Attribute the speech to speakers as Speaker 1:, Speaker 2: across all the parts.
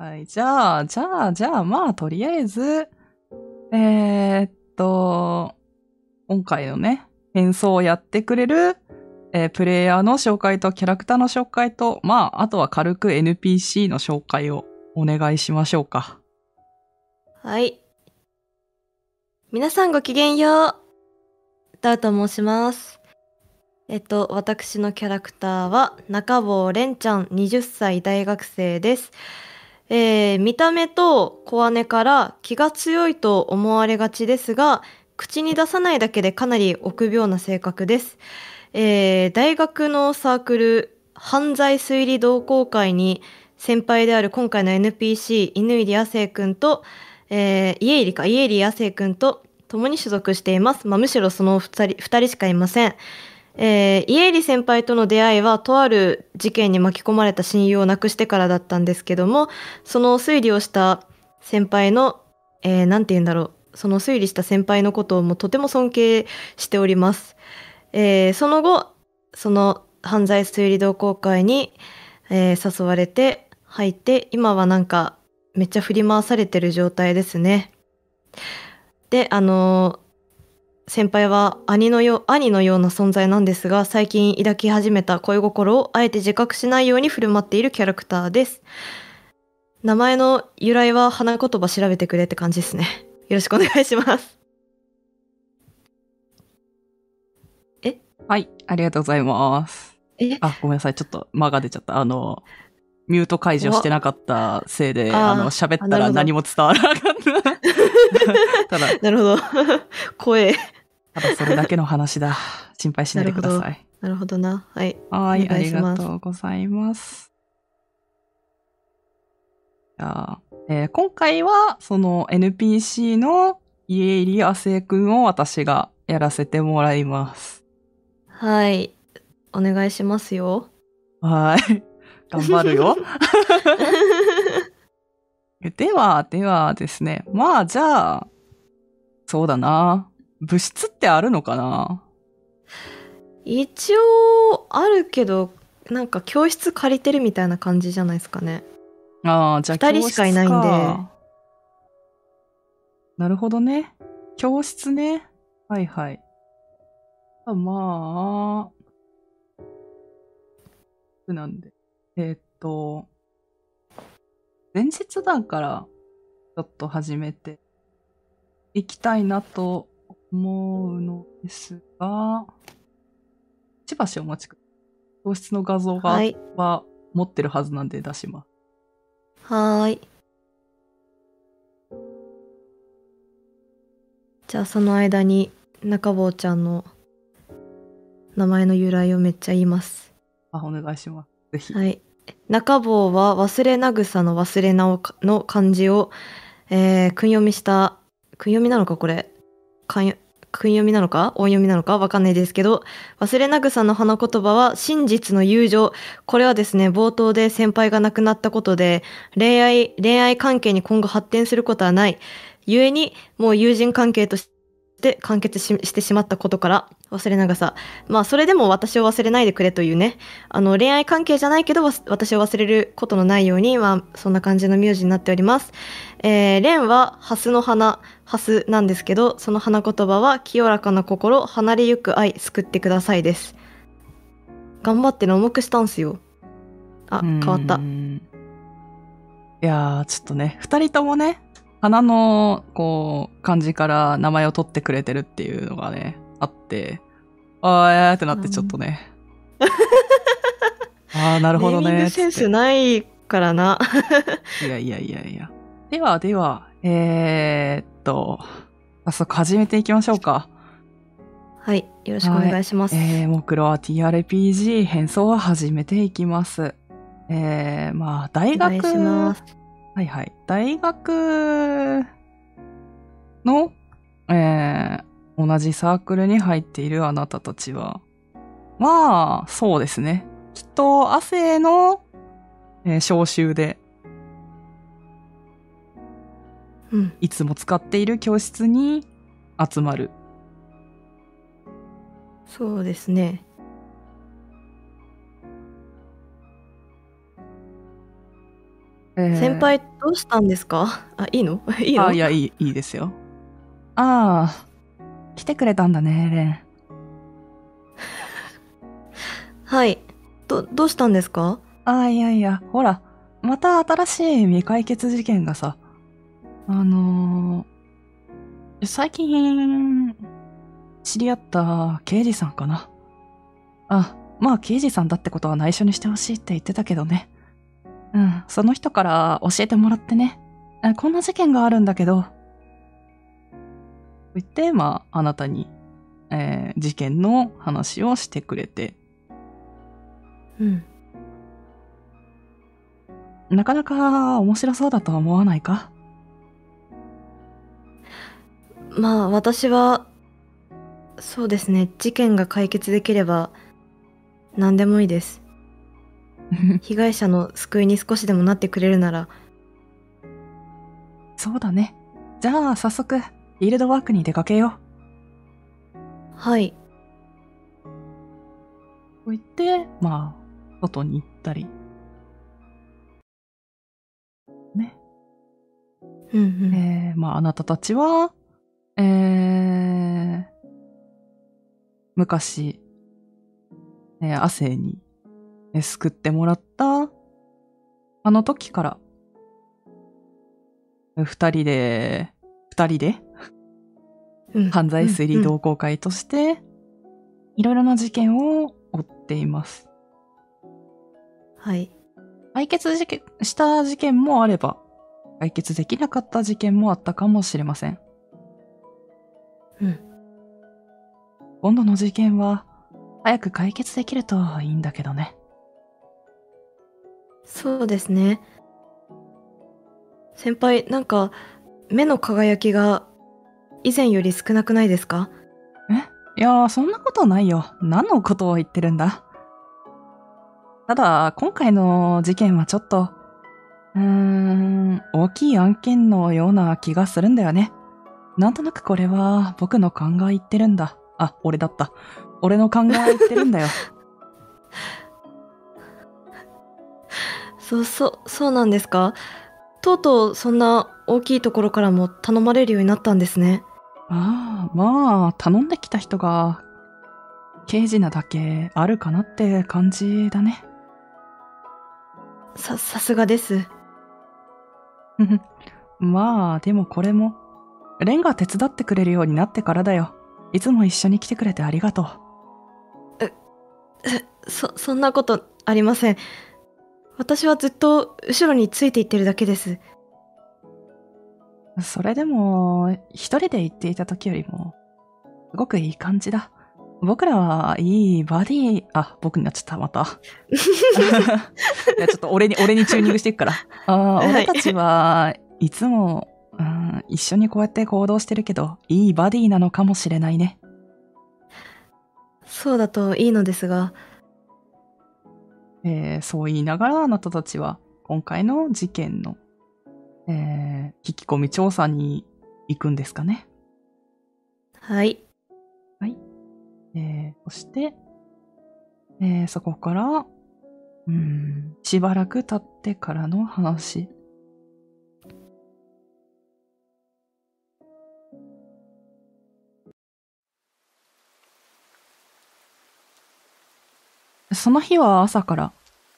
Speaker 1: はい。じゃあ、じゃあ、じゃあ、まあ、とりあえず、えー、っと、今回のね、演奏をやってくれる、えープレイヤーの紹介とキャラクターの紹介と、まあ、あとは軽く NPC の紹介をお願いしましょうか。
Speaker 2: はい。皆さんごきげんよう。ダウと申します。えっと、私のキャラクターは中坊蓮ちゃん20歳大学生です。えー見た目と小姉から気が強いと思われがちですが、口に出さないだけでかなり臆病な性格です。えー大学のサークル犯罪推理同好会に先輩である今回の NPC 犬入り亜生くんと、えー家入りか家入り亜生くんと共に所属しています。まあ、むしろその二人二人しかいません。えー家入先輩との出会いはとある事件に巻き込まれた親友を亡くしてからだったんですけどもその推理をした先輩の、えーて言うんだろうその推理した先輩のことをもうとても尊敬しております。えーその後その犯罪推理同好会に、えー誘われて入って今はなんかめっちゃ振り回されてる状態ですね。であの先輩は兄のよ兄のような存在なんですが最近抱き始めた恋心をあえて自覚しないように振る舞っているキャラクターです。名前の由来は花言葉調べてくれって感じですね。よろしくお願いします。
Speaker 1: はい。ありがとうございます。
Speaker 2: え？
Speaker 1: あ、ごめんなさい。ちょっと間が出ちゃった。あの、ミュート解除してなかったせいで、
Speaker 2: あ
Speaker 1: あの、喋ったら何も伝わらなかった。ただ、
Speaker 2: なるほど。声。
Speaker 1: ただそれだけの話だ。心配しないでください。
Speaker 2: なるほどな。はい。
Speaker 1: はい、ありがとうございます。じゃあ、えー今回は、その NPC の家入亜生くんを私がやらせてもらいます。
Speaker 2: はい。お願いしますよ。
Speaker 1: はい。頑張るよ。では、ではですね。まあ、じゃあ、そうだな。物質ってあるのかな？
Speaker 2: 一応、あるけど、なんか教室借りてるみたいな感じじゃないですかね。
Speaker 1: ああ、じゃあ、
Speaker 2: 二人しかいないんで
Speaker 1: なるほどね。教室ね。はいはい。あまあ、なんで。えーっと、前日談からちょっと始めていきたいなと思うのですが、しばしお待ちください。教室の画像が、
Speaker 2: はい。
Speaker 1: は持ってるはずなんで出します。
Speaker 2: はーい。じゃあその間に中坊ちゃんの名前の由来をめっちゃ言います。
Speaker 1: あ、お願いします。ぜひ。
Speaker 2: はい。中坊は忘れなぐさの忘れなおの漢字を、えー、訓読みした、訓読みなのかこれ？訓読みなのか？音読みなのか？わかんないですけど、忘れなぐさの花言葉は真実の友情。これはですね、冒頭で先輩が亡くなったことで、恋愛、恋愛関係に今後発展することはない。故に、もう友人関係として完結ししてしまったことから、忘れながさ。まあ、それでも私を忘れないでくれというね、あの、恋愛関係じゃないけど、私を忘れることのないように、まあ、そんな感じの名字になっております。えー、蓮は、ハスの花、ハスなんですけど、その花言葉は、清らかな心、離れゆく愛、救ってくださいです。頑張ってね、重くしたんすよ。あ、変わった。
Speaker 1: いやー、ちょっとね、二人ともね、花の、こう、漢字から名前を取ってくれてるっていうのがね、あって、あーえーってなってちょっとね。あー、なるほどね。
Speaker 2: グセンスないからな。
Speaker 1: いやいやいやいや。ではでは、えー、っと、早速始めていきましょうか。
Speaker 2: はい、よろしくお願いします。
Speaker 1: えー、モクロは TRPG 変装は始めていきます。えー、まあ、大
Speaker 2: お願い
Speaker 1: 学、
Speaker 2: します。
Speaker 1: はいはい。大学の、えー、同じサークルに入っているあなたたちは、まあ、そうですね。きっと、亜生の、えー招集で、
Speaker 2: うん、
Speaker 1: いつも使っている教室に集まる。
Speaker 2: そうですね。
Speaker 1: ええー
Speaker 2: 先輩どうしたんですか？あ、いいの？いいの？
Speaker 1: あ、いや、いい、いいですよ。ああ、来てくれたんだね、レン。
Speaker 2: はい。ど、どうしたんですか？
Speaker 1: ああ、いやいや、ほら、また新しい未解決事件がさ、あのー、最近、知り合った刑事さんかな。あ、まあ刑事さんだってことは内緒にしてほしいって言ってたけどね。うん、その人から教えてもらってね。あこんな事件があるんだけど。と言って、まあ、あなたに、えー事件の話をしてくれて。
Speaker 2: うん。
Speaker 1: なかなか面白そうだとは思わないか？
Speaker 2: まあ、私は、そうですね。事件が解決できれば、何でもいいです。被害者の救いに少しでもなってくれるなら、
Speaker 1: そうだね。じゃあ、早速、フィールドワークに出かけよ
Speaker 2: はい。
Speaker 1: う。と言って、まあ、外に行ったり。ね。
Speaker 2: うんうん。
Speaker 1: えー、まあ、あなたたちは、えー、昔、えー、亜生に、えー救ってもらった、あの時から、えー二人で、二人で、
Speaker 2: うん
Speaker 1: 犯罪推理同好会として、いろいろな事件を追っています。
Speaker 2: はい。
Speaker 1: 解決事件した事件もあれば、解決できなかった事件もあったかもしれません。
Speaker 2: うん。
Speaker 1: 今度の事件は、早く解決できるといいんだけどね。
Speaker 2: そうですね。先輩、なんか、目の輝きが以前より少なくないですか？
Speaker 1: いやー、そんなことないよ。何のことを言ってるんだ？ただ、今回の事件はちょっと、うーん、大きい案件のような気がするんだよね。なんとなくこれは僕の勘が言ってるんだ。あ、俺だった。俺の勘が言ってるんだよ。
Speaker 2: そうそう、そうなんですか？とうとうそんな大きいところからも頼まれるようになったんですね。
Speaker 1: ああ、まあ、頼んできた人が、刑事なだけあるかなって感じだね。
Speaker 2: さ、さすがです。
Speaker 1: まあ、でもこれも、レンが手伝ってくれるようになってからだよ。いつも一緒に来てくれてありがと
Speaker 2: そ、そんなことありません。私はずっと後ろについていってるだけです。
Speaker 1: う。それでも、一人で行っていた時よりも、すごくいい感じだ。僕らはいいバディ、あ、僕になっちゃった、また。いや、ちょっと俺に、俺にチューニングしていくから。あ俺たちはいつも、うん、一緒にこうやって行動してるけど、いいバディなのかもしれないね。
Speaker 2: そうだといいのですが、
Speaker 1: えーそう言いながらあなたたちは今回の事件の、えー聞き込み調査に行くんですかね。
Speaker 2: はい。
Speaker 1: えーそして、えーそこから、うん、しばらく経ってからの話。その日は朝から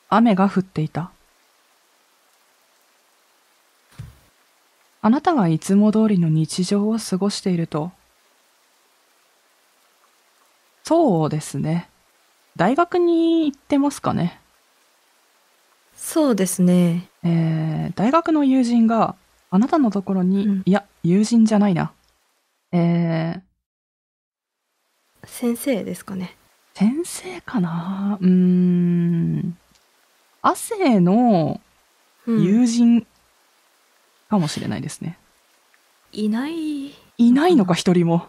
Speaker 1: 雨が降っていた。あなたがいつも通りの日常を過ごしていると、そうですね。大学に行ってますかね。
Speaker 2: そうですね。
Speaker 1: えー、大学の友人があなたのところに、
Speaker 2: うん
Speaker 1: いや、友人じゃないな。えー、
Speaker 2: 先生ですかね。
Speaker 1: 先生かな？うーん。亜生の
Speaker 2: うん
Speaker 1: 友人かもしれないですね。
Speaker 2: いない。
Speaker 1: いないのか、一人も。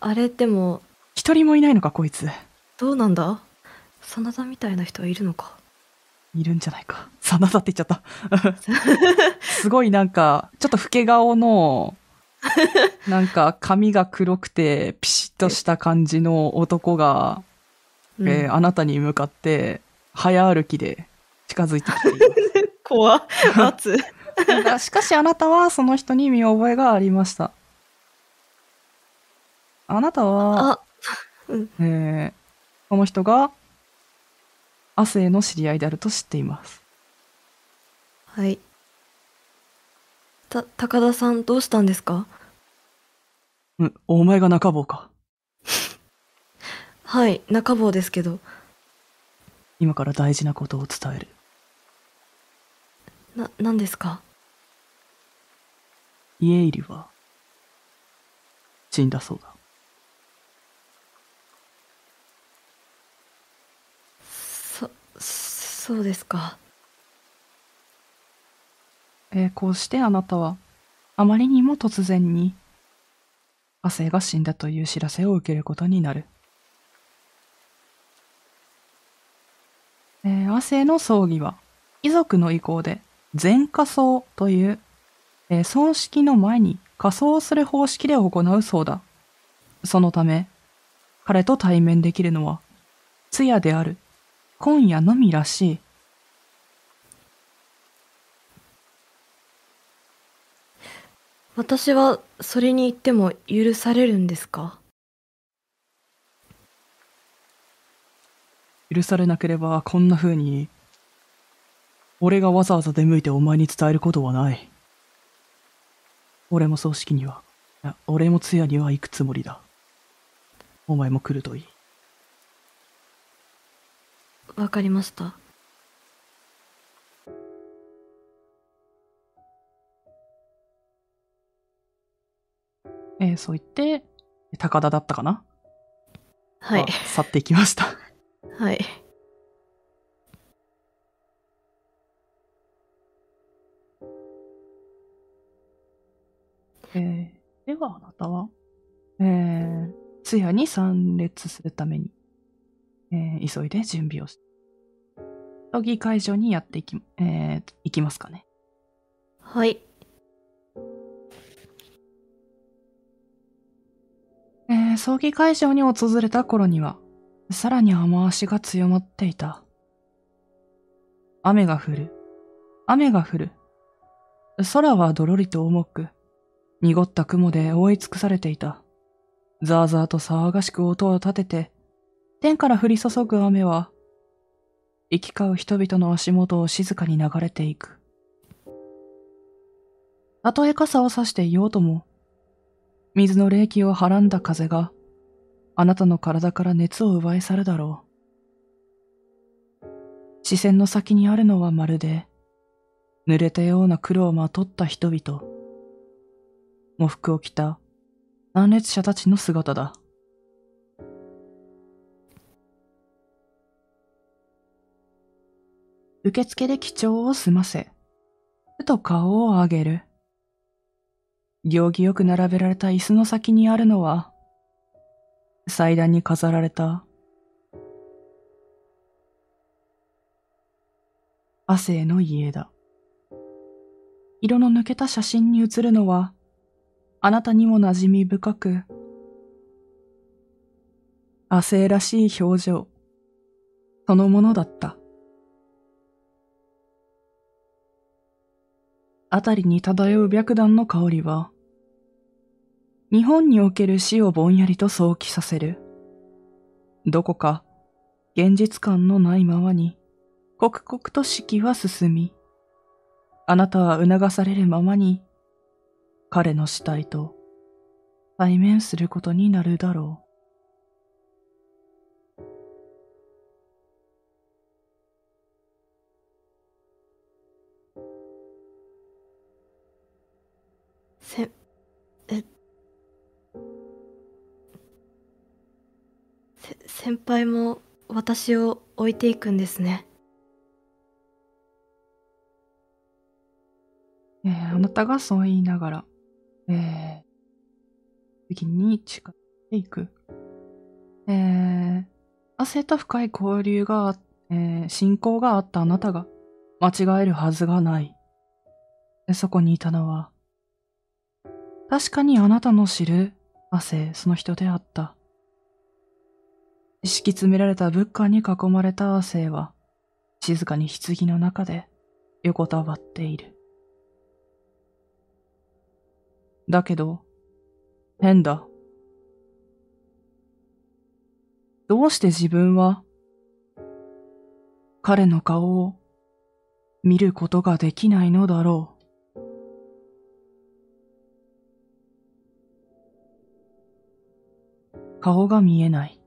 Speaker 2: あれでも、
Speaker 1: 一人もいないのか、こいつ。
Speaker 2: どうなんだ？真田みたいな人はいるのか？
Speaker 1: いるんじゃないか。真田って言っちゃった。すごいなんか、ちょっと老け顔の、なんか髪が黒くてピシッとした感じの男が、
Speaker 2: うん
Speaker 1: えーあなたに向かって早歩きで近づいてきています。
Speaker 2: 怖っ圧
Speaker 1: だ しかしあなたはその人に見覚えがありました。あなたは、
Speaker 2: あうん
Speaker 1: えーこの人が亜生の知り合いであると知っています。
Speaker 2: はいた高田さんどうしたんですか？
Speaker 1: うん、お前が中坊か。
Speaker 2: はい中坊ですけど
Speaker 1: 今から大事なことを伝える。
Speaker 2: な何ですか？
Speaker 1: 家入りは死んだそうだ。
Speaker 2: そそうですか
Speaker 1: えーこうしてあなたはあまりにも突然に亜生が死んだという知らせを受けることになる。えー亜生の葬儀は遺族の意向で全火葬という、えー葬式の前に火葬する方式で行うそうだ。そのため彼と対面できるのは通夜である今夜のみらしい。
Speaker 2: 私はそれに行っても許されるんですか？
Speaker 1: 許されなければこんな風に俺がわざわざ出向いてお前に伝えることはない。俺も葬式にはいや俺も通夜には行くつもりだ。お前も来るといい。
Speaker 2: わかりました。
Speaker 1: えーそう言って高田だったかな？
Speaker 2: はい。
Speaker 1: は去っていきました
Speaker 2: はい。
Speaker 1: えーではあなたは、えー、通夜に参列するために、えー急いで準備をして、葬儀会場にやっていき、えー行きますかね。
Speaker 2: はい。
Speaker 1: えー葬儀会場に訪れた頃には、さらに雨足が強まっていた。雨が降る。雨が降る。空はどろりと重く、濁った雲で覆い尽くされていた。ザーザーと騒がしく音を立てて、天から降り注ぐ雨は、行き交う人々の足元を静かに流れていく。たとえ傘を差していようとも、水の冷気をはらんだ風があなたの体から熱を奪い去るだろう。視線の先にあるのはまるで濡れたような黒をまとった人々。喪服を着た断裂者たちの姿だ。受付で記帳を済ませ、ふと顔を上げる。行儀よく並べられた椅子の先にあるのは、祭壇に飾られた、亜生の家だ。色の抜けた写真に写るのは、あなたにも馴染み深く、亜生らしい表情、そのものだった。あたりに漂う白檀の香りは、日本における死をぼんやりと想起させる。どこか現実感のないままに、刻々と四季は進み、あなたは促されるままに、彼の死体と対面することになるだろ
Speaker 2: うせ先輩も私を置いていくんですね。
Speaker 1: えーあなたがそう言いながら、えー次に近づいていく。えー、汗と深い交流があ、えー信仰があったあなたが間違えるはずがない。そこにいたのは、確かにあなたの知る汗、その人であった。敷き詰められた仏花に囲まれた汗は、静かに棺の中で横たわっている。だけど、変だ。どうして自分は、彼の顔を見ることができないのだろう。顔が見えない。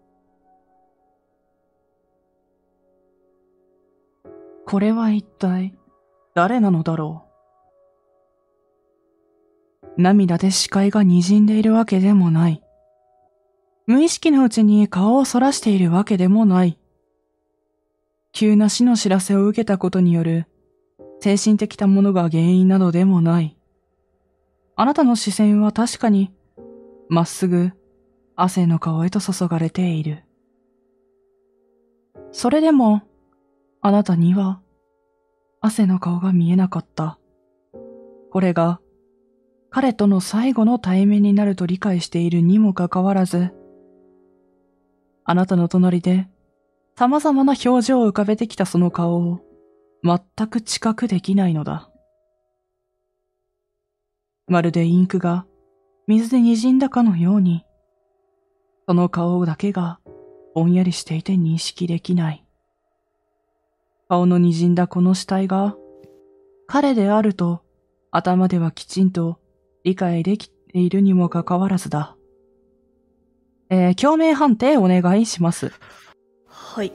Speaker 1: これは一体誰なのだろう？涙で視界が滲んでいるわけでもない。無意識のうちに顔をそらしているわけでもない。急な死の知らせを受けたことによる精神的なものが原因などでもない。あなたの視線は確かにまっすぐ汗の顔へと注がれている。それでもあなたには、汗の顔が見えなかった。これが、彼との最後の対面になると理解しているにもかかわらず、あなたの隣で、様々な表情を浮かべてきたその顔を、全く知覚できないのだ。まるでインクが水で滲んだかのように、その顔だけがぼんやりしていて認識できない。顔の滲んだこの死体が、彼であると頭ではきちんと理解できているにもかかわらずだ。えー、共鳴判定お願いします。
Speaker 2: はい。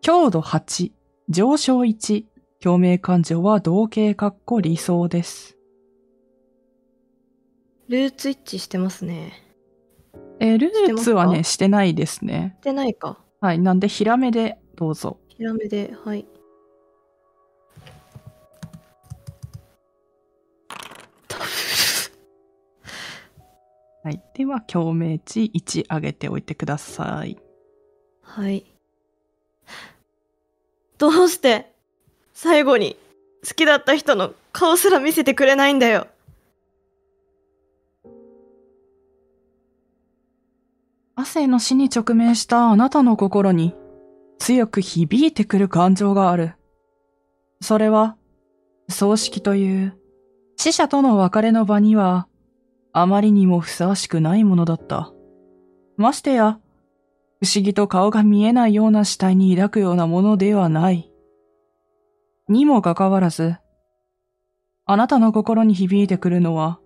Speaker 1: 強度8、上昇1、共鳴感情は同型括弧理想です。
Speaker 2: ルーツ一致してますね。
Speaker 1: えー、ルーツはね、してないですね。
Speaker 2: してないか。
Speaker 1: はい。なんで、ヒラメでどうぞ。
Speaker 2: ヒラメで、はい。
Speaker 1: はい。では、共鳴値1上げておいてください。
Speaker 2: はい。どうして最後に好きだった人の顔すら見せてくれないんだよ。
Speaker 1: 亜生の死に直面したあなたの心に強く響いてくる感情がある。それは、葬式という死者との別れの場にはあまりにもふさわしくないものだった。ましてや、不思議と顔が見えないような死体に抱くようなものではない。にもかかわらず、あなたの心に響いてくるのは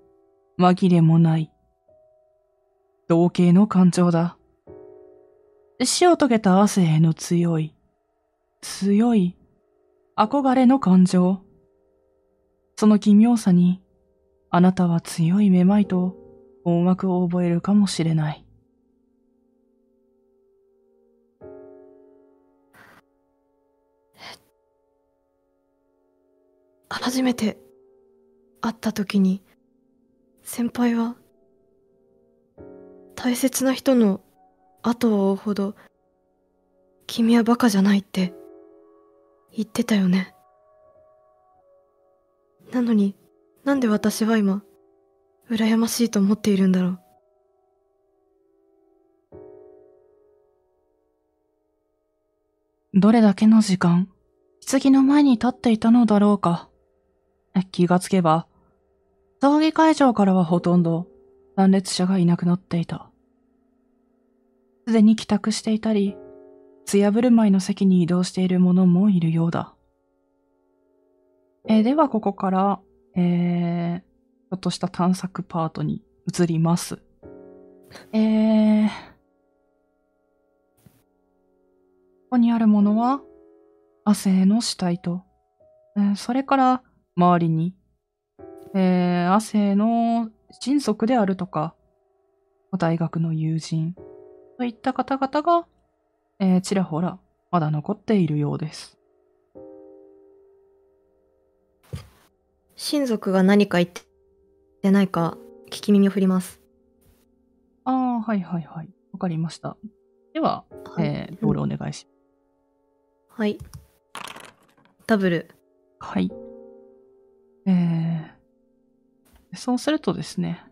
Speaker 1: 紛れもない。同型の感情だ。死を遂げた汗への強い、強い憧れの感情。その奇妙さに、あなたは強いめまいと音楽を覚えるかもしれない。
Speaker 2: 初めて会った時に先輩は大切な人の後を追うほど君はバカじゃないって言ってたよね。なのになんで私は今羨ましいと思っているんだろう。
Speaker 1: どれだけの時間棺の前に立っていたのだろうか。気がつけば葬儀会場からはほとんど参列者がいなくなっていた。すでに帰宅していたり、艶振る舞いの席に移動している者もいるようだ。えー、ではここから、えー、ちょっとした探索パートに移ります。えー、ここにあるものは、亜生の死体と、えー、それから周りに、えー、亜生の親族であるとか、大学の友人、といった方々が、えー、ちらほらまだ残っているようです。
Speaker 2: 親族が何か言ってないか聞き耳を振ります。
Speaker 1: ああ、はいはいはい。わかりました。では、はい、えー、ロールお願いします。
Speaker 2: はい。ダブル。
Speaker 1: はい。えー、そうするとですね、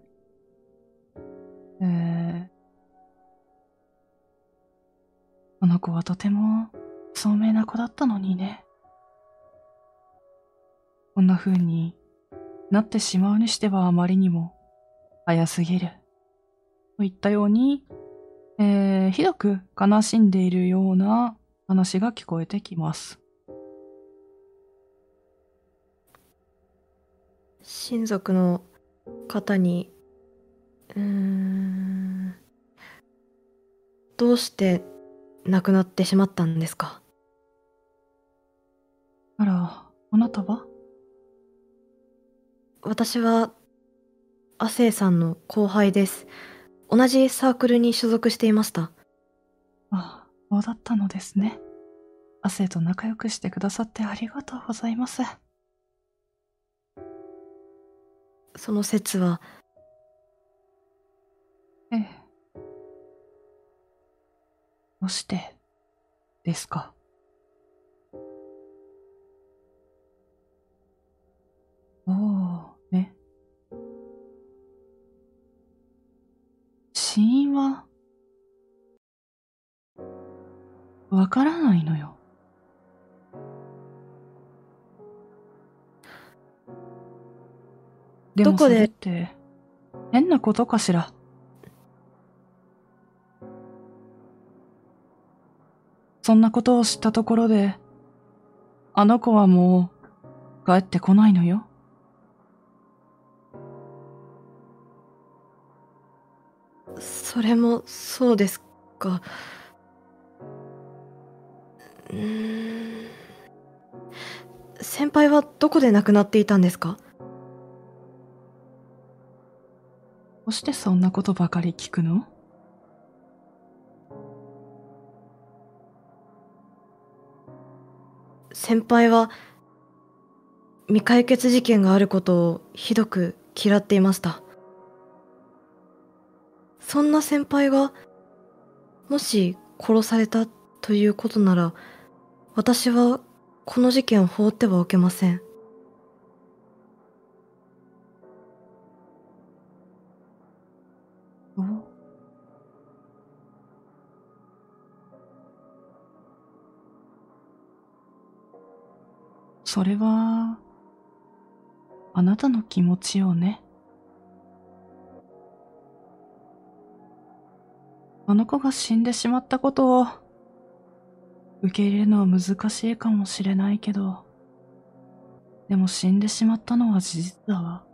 Speaker 1: えー、この子はとても聡明な子だったのにね。こんな風になってしまうにしてはあまりにも早すぎる。といったように、えー、ひどく悲しんでいるような話が聞こえてきます。
Speaker 2: 親族の方にうーんどうして亡くなってしまったんですか？
Speaker 1: あら、あなたは？
Speaker 2: 私は亜生さんの後輩です同じサークルに所属していました
Speaker 1: あ、そうだったのですね。亜生と仲良くしてくださってありがとうございます。
Speaker 2: その説は？
Speaker 1: ええ。どうしてですか？おお、ね。死因は、わからないのよ。でもそ
Speaker 2: どこで？
Speaker 1: れって、変なことかしら？そんなことを知ったところで、あの子はもう帰ってこないのよ。
Speaker 2: それもそうですか。うーん。先輩はどこで亡くなっていたんですか？
Speaker 1: どうしてそんなことばかり聞くの？
Speaker 2: 先輩は未解決事件があることをひどく嫌っていました。そんな先輩がもし殺されたということなら私はこの事件を放ってはおけません。
Speaker 1: それは、あなたの気持ちよね。あの子が死んでしまったことを受け入れるのは難しいかもしれないけど、でも死んでしまったのは事実だわ。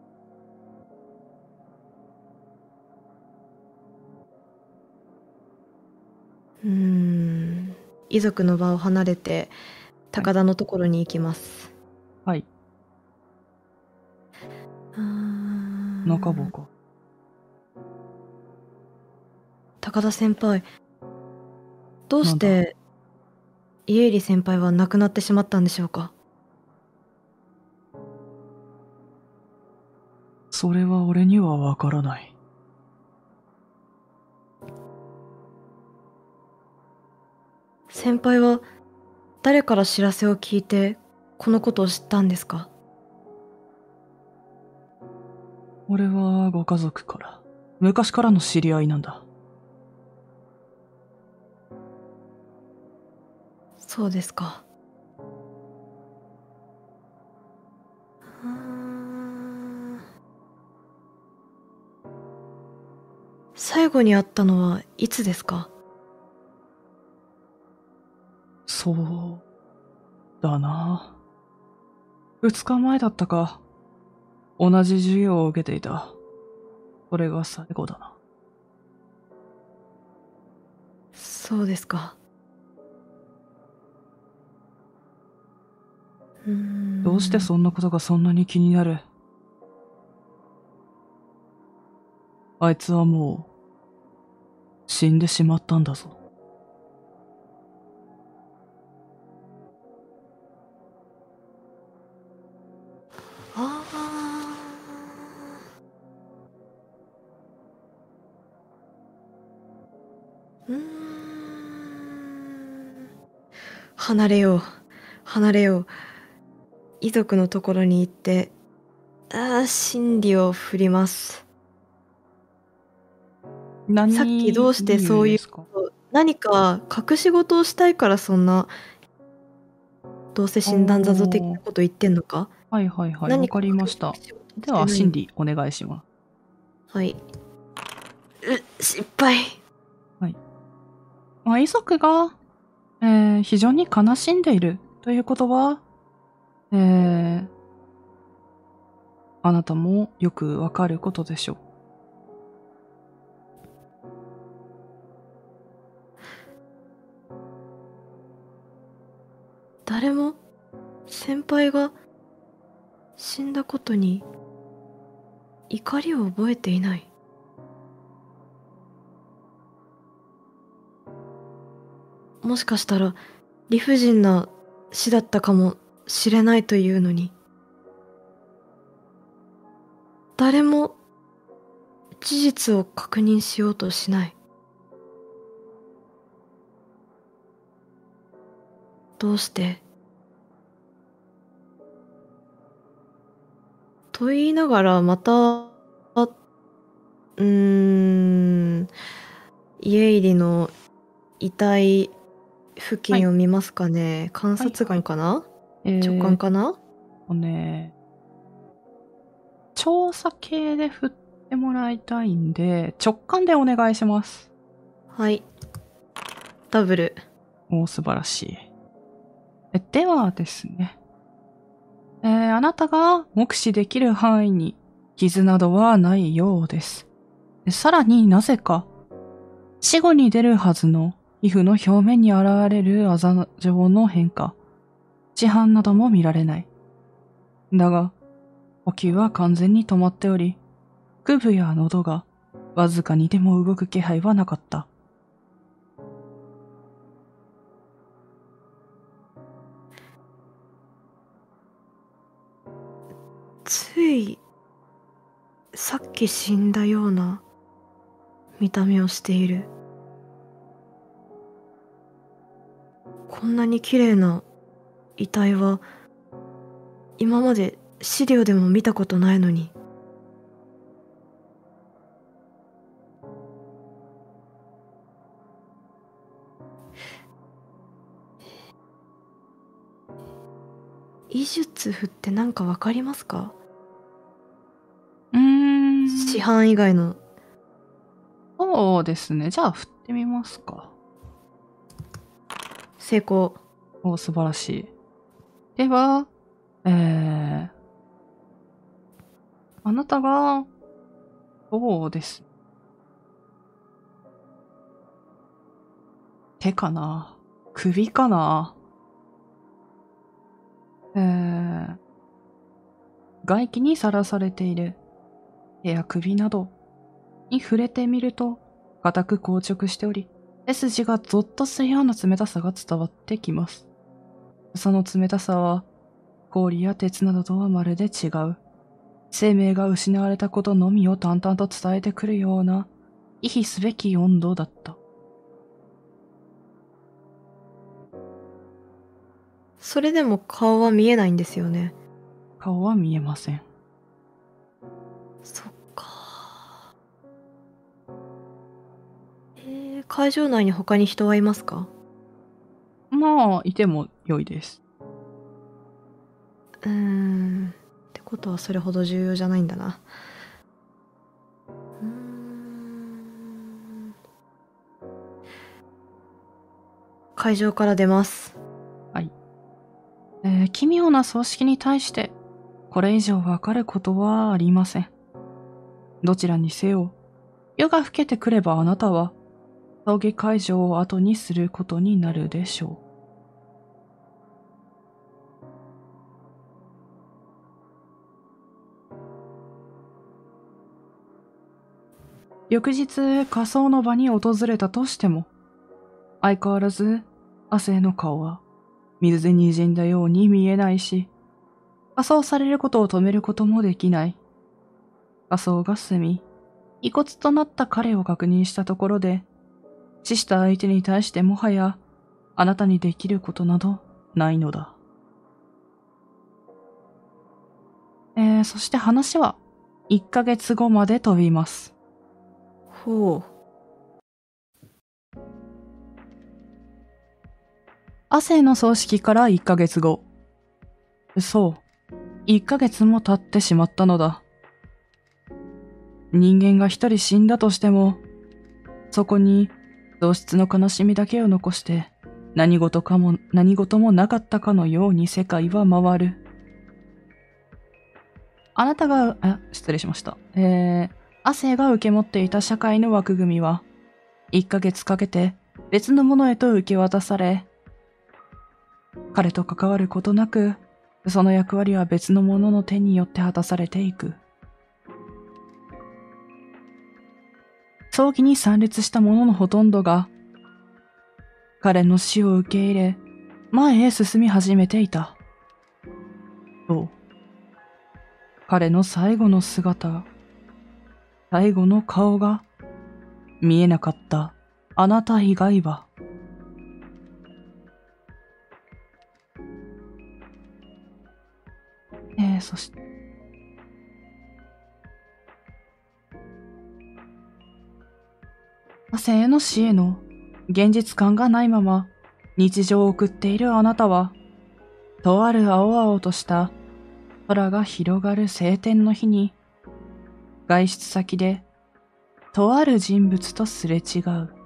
Speaker 2: うん遺族の場を離れて高田のところに行きます、
Speaker 1: 中坊か。
Speaker 2: 高田先輩どうして家入先輩は亡くなってしまったんでしょうか？
Speaker 1: それは俺にはわからない。
Speaker 2: 先輩は誰から知らせを聞いてこのことを知ったんですか？
Speaker 1: 俺はご家族から、昔からの知り合いなんだ。
Speaker 2: そうですかうーん最後に会ったのはいつですか？
Speaker 1: そう、だな。二日前だったか。同じ授業を受けていた。それが最後だな。
Speaker 2: そうですかう
Speaker 1: どうしてそんなことがそんなに気になる？あいつはもう、死んでしまったんだぞ。
Speaker 2: 離れよう離れよう遺族のところに行ってああ真理を振ります
Speaker 1: 何
Speaker 2: さっきどうしてそういう何か？隠し事をしたいからそんなどうせ診断だぞ的なこと言ってんのか？
Speaker 1: はいはいはい。わ
Speaker 2: 何
Speaker 1: かりました。では、心理お願いします。
Speaker 2: はい。う、失敗。
Speaker 1: まあ、遺族が、えー非常に悲しんでいるということは、えーあなたもよくわかることでしょう。
Speaker 2: 誰も先輩が死んだことに怒りを覚えていないもしかしたら理不尽な死だったかもしれないというのに。誰も事実を確認しようとしない。どうして？と言いながらまたうん家入りの遺体付近を見ますかね、観察眼かな、
Speaker 1: えー
Speaker 2: 直感かな、
Speaker 1: とね、調査系で振ってもらいたいんで、直感でお願いします。
Speaker 2: はいダブル
Speaker 1: おー素晴らしい。えではですね。えーあなたが目視できる範囲に傷などはないようです。でさらになぜか、死後に出るはずの皮膚の表面に現れるあざ状の変化、市販なども見られない。だが、呼吸は完全に止まっており、腹部や喉がわずかにでも動く気配はなかった。
Speaker 2: ついさっき死んだような見た目をしているこんなに綺麗な遺体は今まで資料でも見たことないのに医術譜って何かわかりますか？
Speaker 1: うーん。
Speaker 2: 市販以外の
Speaker 1: そうですね。じゃあ振ってみますか。
Speaker 2: 成功
Speaker 1: お素晴らしい。では、えー、あなたが、そうです？手かな？首かな？えー、外気にさらされている手や首などに触れてみると、固く硬直しており、背筋がゾッとするような冷たさが伝わってきます。その冷たさは、氷や鉄などとはまるで違う。生命が失われたことのみを淡々と伝えてくるような、意否すべき温度だった。
Speaker 2: それでも顔は見えないんですよね
Speaker 1: 顔は見えません。
Speaker 2: そっ会場内に他に人はいますか？
Speaker 1: まあ、いても良いです。
Speaker 2: うーん。ってことはそれほど重要じゃないんだな。うーん。会場から出ます。
Speaker 1: えー奇妙な葬式に対して、これ以上わかることはありません。どちらにせよ、夜が更けてくればあなたは、葬儀会場を後にすることになるでしょう。翌日、仮装の場に訪れたとしても、相変わらず、亜生の顔は水で滲んだように見えないし、仮装されることを止めることもできない。仮装が済み、遺骨となった彼を確認したところで、死した相手に対してもはや、あなたにできることなどないのだ。えー、そして話は、1ヶ月後まで飛びます。
Speaker 2: ほ
Speaker 1: 亜生の葬式から1ヶ月後。そう。1ヶ月も経ってしまったのだ。人間が一人死んだとしても、そこに喪失の悲しみだけを残して何事かも何事もなかったかのように世界は回る。あなたが、あ、失礼しました。えー、亜生が受け持っていた社会の枠組みは、1ヶ月かけて別のものへと受け渡され、彼と関わることなく、その役割は別のものの手によって果たされていく。葬儀に参列した者のほとんどが、彼の死を受け入れ、前へ進み始めていた。そう。彼の最後の姿、最後の顔が見えなかったあなた以外は。えー、そして、生への死への現実感がないまま日常を送っているあなたは、とある青々とした空が広がる晴天の日に、外出先でとある人物とすれ違う。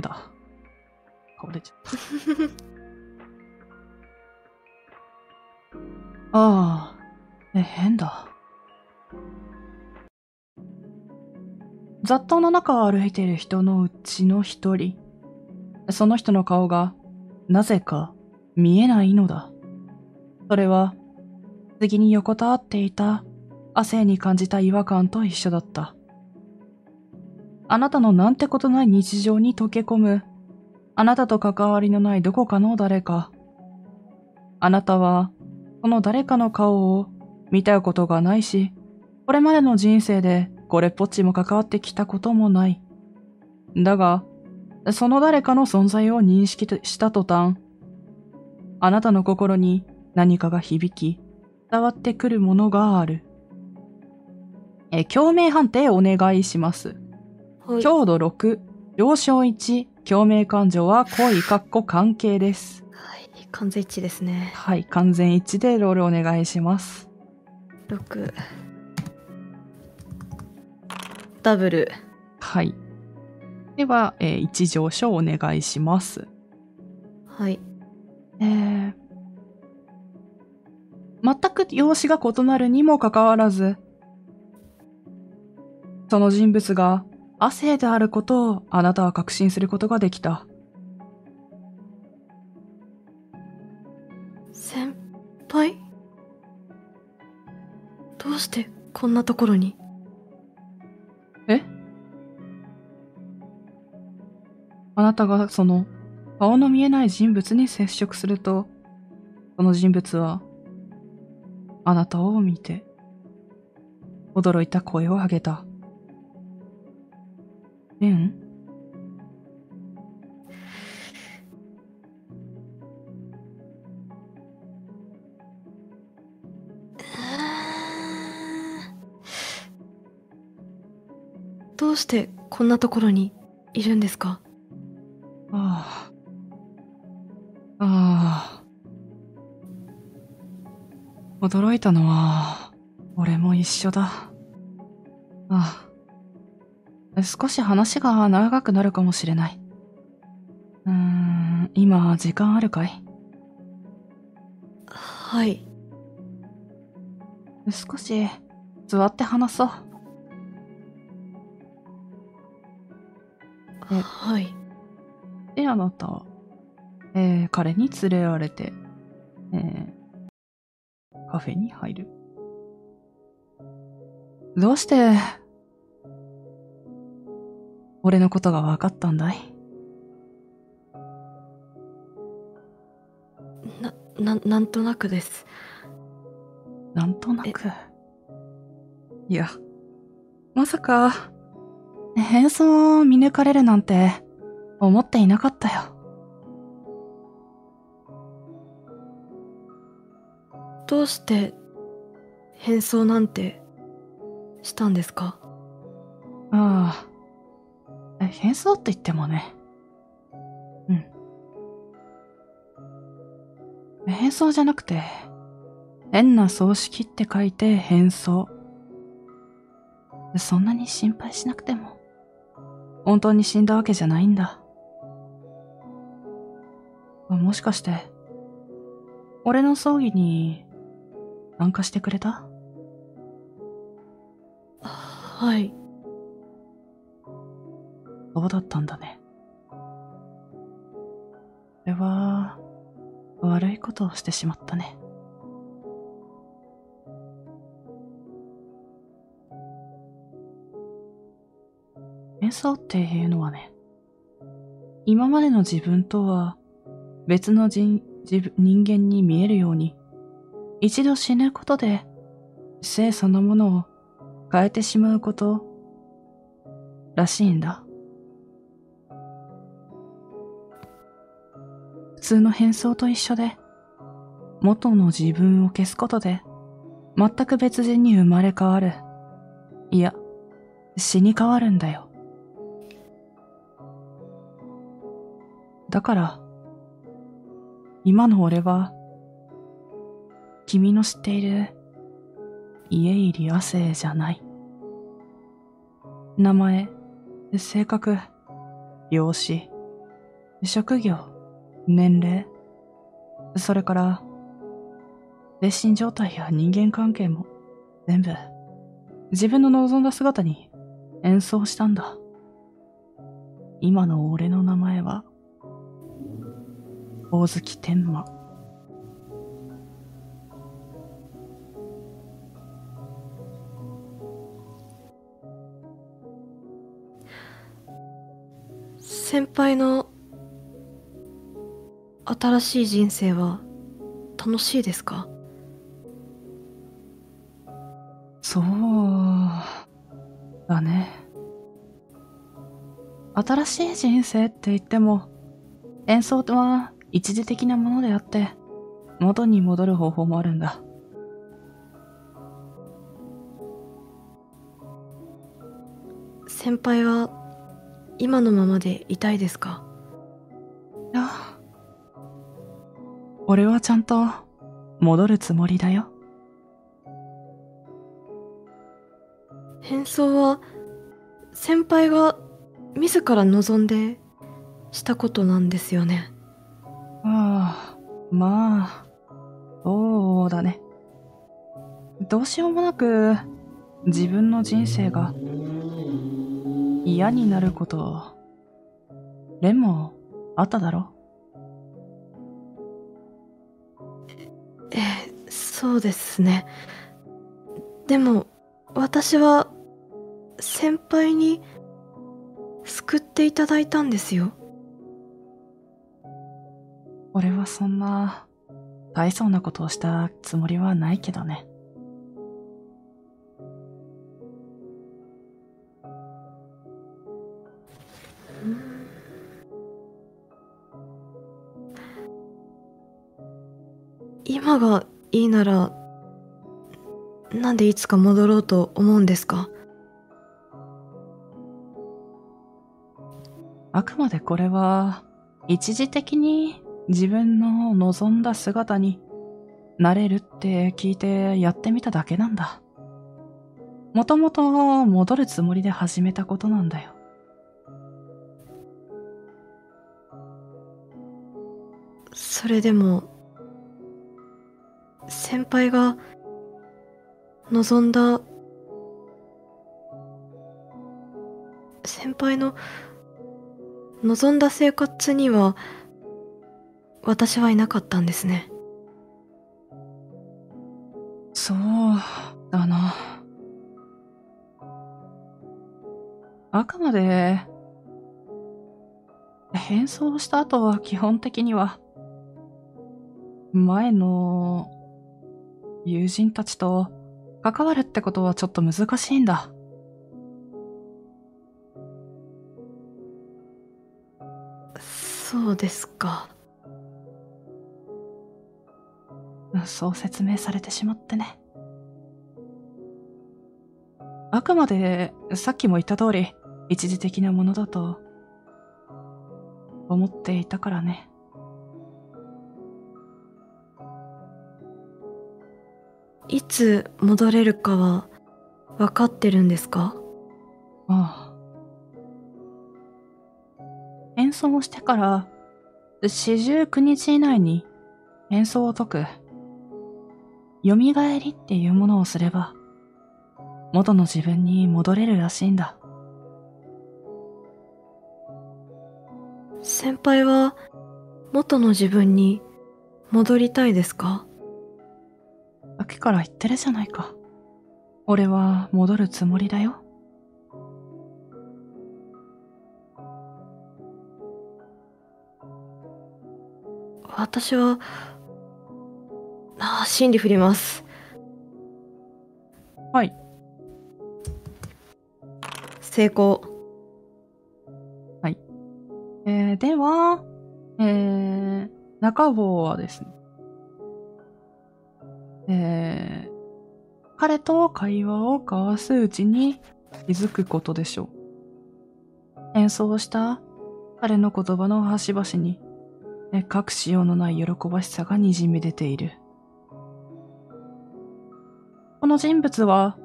Speaker 1: だ。顔出ちゃった。ああ。え、変だ。雑踏の中を歩いている人のうちの一人。その人の顔が、なぜか見えないのだ。それは、次に横たわっていた亜生に感じた違和感と一緒だった。あなたのなんてことない日常に溶け込む、あなたと関わりのないどこかの誰か。あなたは、その誰かの顔を見たことがないし、これまでの人生でこれっぽっちも関わってきたこともない。だが、その誰かの存在を認識した途端、あなたの心に何かが響き、伝わってくるものがある。え、共鳴判定お願いします。はい、強度6、上昇1、共鳴感情は恋かっこ関係です。
Speaker 2: はい、完全一致ですね。
Speaker 1: はい、完全一致でロールお願いします。
Speaker 2: 6ダブル。
Speaker 1: はい。では、えー、1上昇お願いします。
Speaker 2: はい。
Speaker 1: えー、全く容姿が異なるにもかかわらずその人物が亜生であることをあなたは確信することができた。
Speaker 2: 先輩どうしてこんなところに？
Speaker 1: え？あなたがその顔の見えない人物に接触すると、その人物はあなたを見て驚いた声を上げた。レン
Speaker 2: どうしてこんなところにいるんですか？
Speaker 1: ああ。ああ。驚いたのは、俺も一緒だ。ああ。少し話が長くなるかもしれない。うーん、今、時間あるかい？
Speaker 2: はい。
Speaker 1: 少し、座って話そう。
Speaker 2: はい。
Speaker 1: で、あなたは、えー、彼に連れられて、えー、カフェに入る。どうして、俺のことが分かったんだい？
Speaker 2: な、な、なんとなくです。
Speaker 1: なんとなく？いや、まさか、変装を見抜かれるなんて思っていなかったよ。
Speaker 2: どうして変装なんてしたんですか？
Speaker 1: ああ。変装って言ってもね。うん。変装じゃなくて、変な葬式って書いて変装。そんなに心配しなくても、本当に死んだわけじゃないんだ。もしかして、俺の葬儀に参加してくれた？
Speaker 2: はい。
Speaker 1: そうだったんだね。俺は、悪いことをしてしまったね。演奏っていうのはね、今までの自分とは別の人人間に見えるように、一度死ぬことで生そのものを変えてしまうことらしいんだ。普通の変装と一緒で、元の自分を消すことで、全く別人に生まれ変わる。いや、死に変わるんだよ。だから、今の俺は、君の知っている家入亜生じゃない。名前、性格、容姿、職業、年齢、それから、精神状態や人間関係も全部自分の望んだ姿に演奏したんだ。今の俺の名前は大月天馬
Speaker 2: 先輩の新しい人生は楽しいですか？
Speaker 1: そうだね。新しい人生って言っても演奏は一時的なものであって、元に戻る方法もあるんだ。
Speaker 2: 先輩は今のままでいたいですか？
Speaker 1: いや、俺はちゃんと戻るつもりだよ。
Speaker 2: 変装は先輩が自ら望んでしたことなんですよね。
Speaker 1: ああ、まあ、そうだね。どうしようもなく自分の人生が嫌になること、レもあっただろ
Speaker 2: え、え、そうですね。でも、私は先輩に救っていただいたんですよ。
Speaker 1: 俺はそんな大層なことをしたつもりはないけどね。
Speaker 2: 今がいいならなんでいつか戻ろうと思うんですか？
Speaker 1: あくまでこれは一時的に自分の望んだ姿になれるって聞いてやってみただけなんだ。もともと戻るつもりで始めたことなんだよ。
Speaker 2: それでも、先輩が望んだ先輩の望んだ生活には私はいなかったんですね
Speaker 1: そうだなあくまで変装した後は基本的には前の友人たちと関わるってことはちょっと難しいんだ。
Speaker 2: そうですか。
Speaker 1: そう説明されてしまってね。あくまで、さっきも言った通り、一時的なものだと、思っていたからね。
Speaker 2: いつ戻れるかは分かってるんですか？
Speaker 1: ああ。演奏をしてから、四十九日以内に演奏を解く。蘇りっていうものをすれば、元の自分に戻れるらしいんだ。
Speaker 2: 先輩は元の自分に戻りたいですか？
Speaker 1: さっきから言ってるじゃないか。俺は戻るつもりだよ。
Speaker 2: 私はああ心理振ります
Speaker 1: はい。
Speaker 2: 成功
Speaker 1: えー、では、えー、中坊はですね、えー、彼と会話を交わすうちに気づくことでしょう。演奏した彼の言葉の端々に、え隠しようのない喜ばしさがにじみ出ている。この人物は、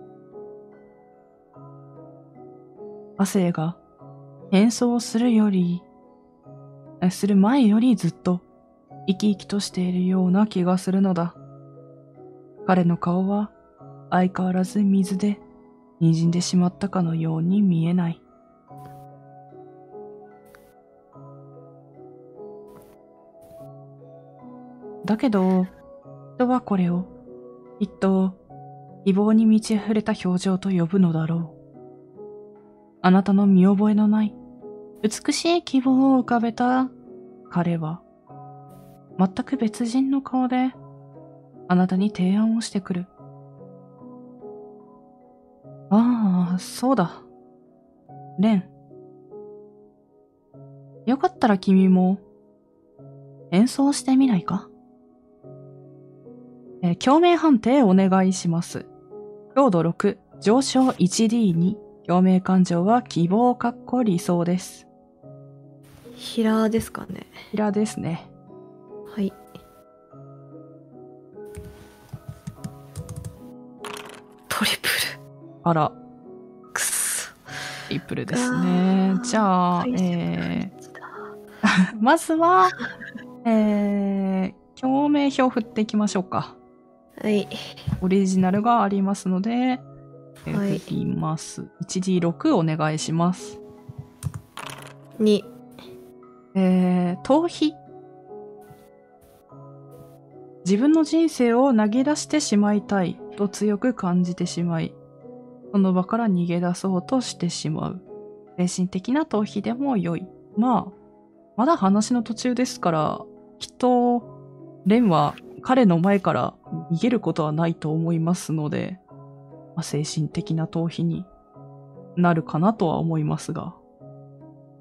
Speaker 1: 亜生が演奏するよりする前よりずっと生き生きとしているような気がするのだ。彼の顔は相変わらず水で滲んでしまったかのように見えない。だけど、人はこれを、きっと、希望に満ち溢れた表情と呼ぶのだろう。あなたの見覚えのない美しい希望を浮かべた彼は、全く別人の顔で、あなたに提案をしてくる。ああ、そうだ。レン。よかったら君も、演奏してみないか？え共鳴判定お願いします。強度6、上昇 1D2、共鳴感情は希望かっこ理想です。
Speaker 2: 平ですかね。
Speaker 1: 平ですね。
Speaker 2: はい。トリプル。
Speaker 1: あら、
Speaker 2: くっそ。
Speaker 1: トリプルですね。じゃあ、えー、まずは、えー、共鳴表振っていきましょうか。
Speaker 2: はい
Speaker 1: オリジナルがありますので、えー
Speaker 2: はい
Speaker 1: 振ります。1D6 お願いします。
Speaker 2: 2
Speaker 1: えー、逃避。自分の人生を投げ出してしまいたいと強く感じてしまい、その場から逃げ出そうとしてしまう。精神的な逃避でも良い。まあ、まだ話の途中ですから、きっと、レンは彼の前から逃げることはないと思いますので、まあ、精神的な逃避になるかなとは思いますが。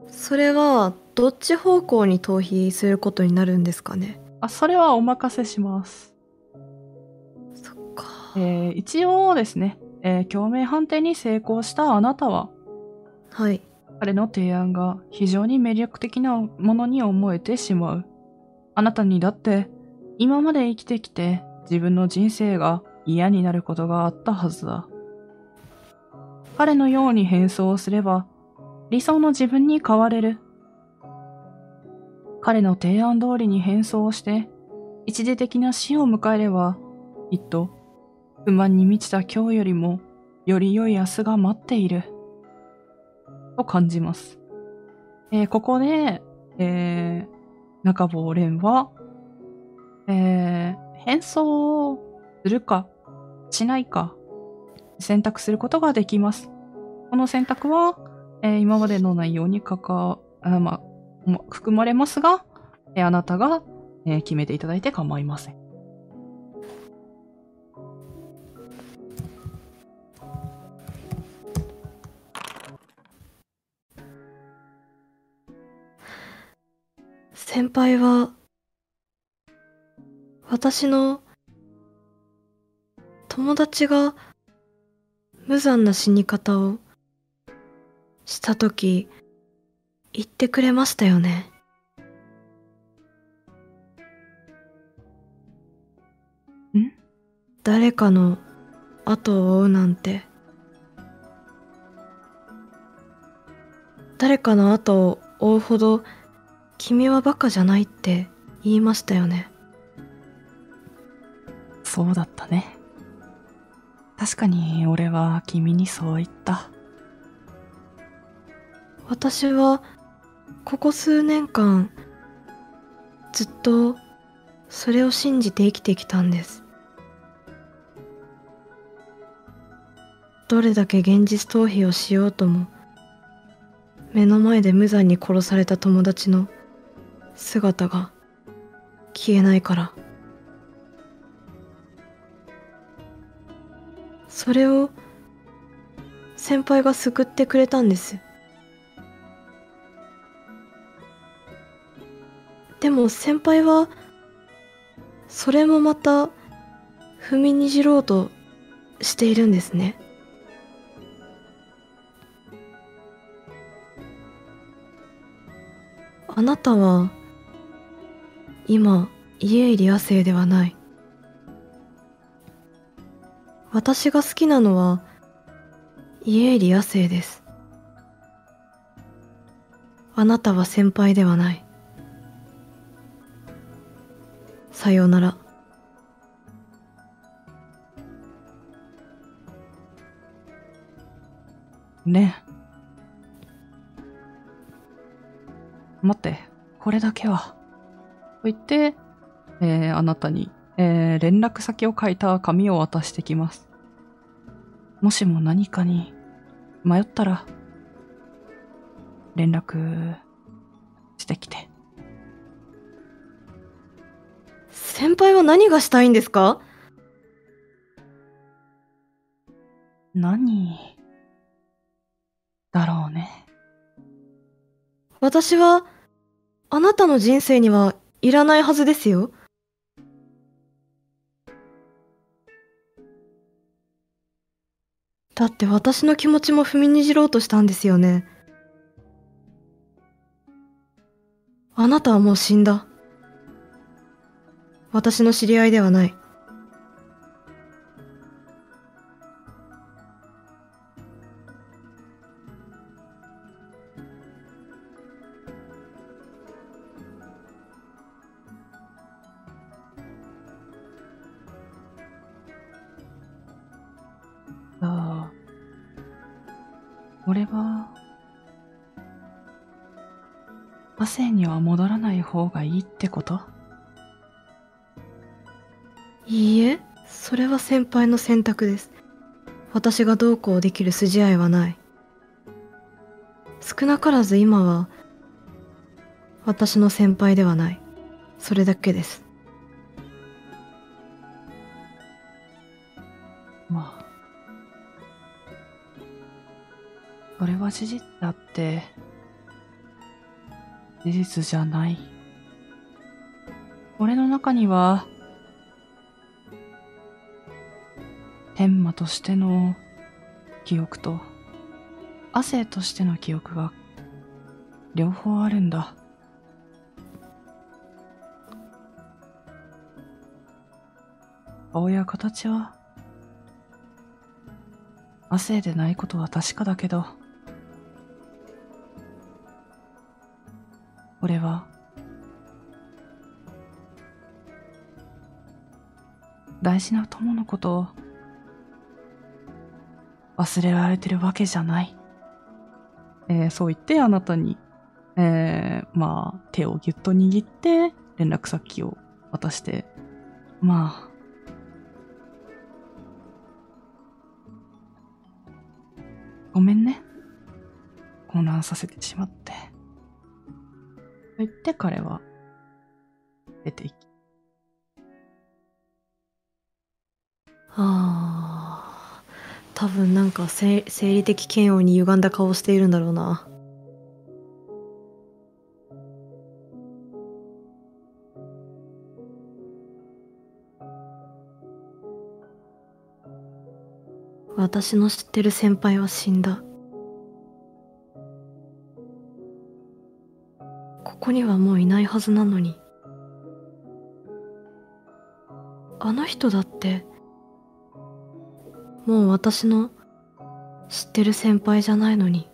Speaker 2: それはどっち方向に逃避することになるんですかね？
Speaker 1: あ、それはお任せします。
Speaker 2: そっか
Speaker 1: えー一応ですね、えー共鳴判定に成功したあなたは、
Speaker 2: はい
Speaker 1: 彼の提案が非常に魅力的なものに思えてしまう。あなたにだって、今まで生きてきて自分の人生が嫌になることがあったはずだ。彼のように変装をすれば、理想の自分に変われる。彼の提案通りに変装をして、一時的な死を迎えれば、きっと、不満に満ちた今日よりも、より良い明日が待っている。と感じます。えーここで、えー、中坊蓮は、えー、変装をするか、しないか、選択することができます。この選択は、えー今までの内容にかか、あまあ、ま含まれますが、えーあなたが、えー決めていただいて構いません。
Speaker 2: 先輩は私の友達が無残な死に方をした時言ってくれましたよね。
Speaker 1: ん？
Speaker 2: 誰かの後を追うなんて。誰かの後を追うほど君はバカじゃないって言いましたよね
Speaker 1: そうだったね。確かに俺は君にそう言った。
Speaker 2: 私はここ数年間ずっとそれを信じて生きてきたんですどれだけ現実逃避をしようとも目の前で無残に殺された友達の姿が消えないからそれを先輩が救ってくれたんです。でも先輩はそれもまた踏みにじろうとしているんですね。あなたは今家入り亜生ではない。私が好きなのは家入亜生ですあなたは先輩ではないさようなら
Speaker 1: ね。待って、これだけは。と言って、えーあなたに、えー連絡先を書いた紙を渡してきます。もしも何かに迷ったら、連絡してきて。
Speaker 2: 先輩は何がしたいんですか？
Speaker 1: 何だろうね。
Speaker 2: 私はあなたの人生にはいらないはずですよだって私の気持ちも踏みにじろうとしたんですよね。あなたはもう死んだ。私の知り合いではない。
Speaker 1: は戻らない方がいいってこと？
Speaker 2: いいえそれは先輩の選択です。私がどうこうできる筋合いはない。少なからず今は私の先輩ではない。それだけです。
Speaker 1: まあ。それは事実だって、事実じゃない。俺の中には、天魔としての記憶と、亜生としての記憶が、両方あるんだ。顔や形は、亜生でないことは確かだけど、俺は、大事な友のことを忘れられてるわけじゃない。えーそう言ってあなたに、えーまあ、手をぎゅっと握って連絡先を渡して、まあ、ごめんね。混乱させてしまって。言って彼は出ていき、
Speaker 2: ああ。多分なんか生理的嫌悪に歪んだ顔をしているんだろうな。私の知ってる先輩は死んだ。ここにはもういないはずなのにあの人だってもう私の知ってる先輩じゃないのに。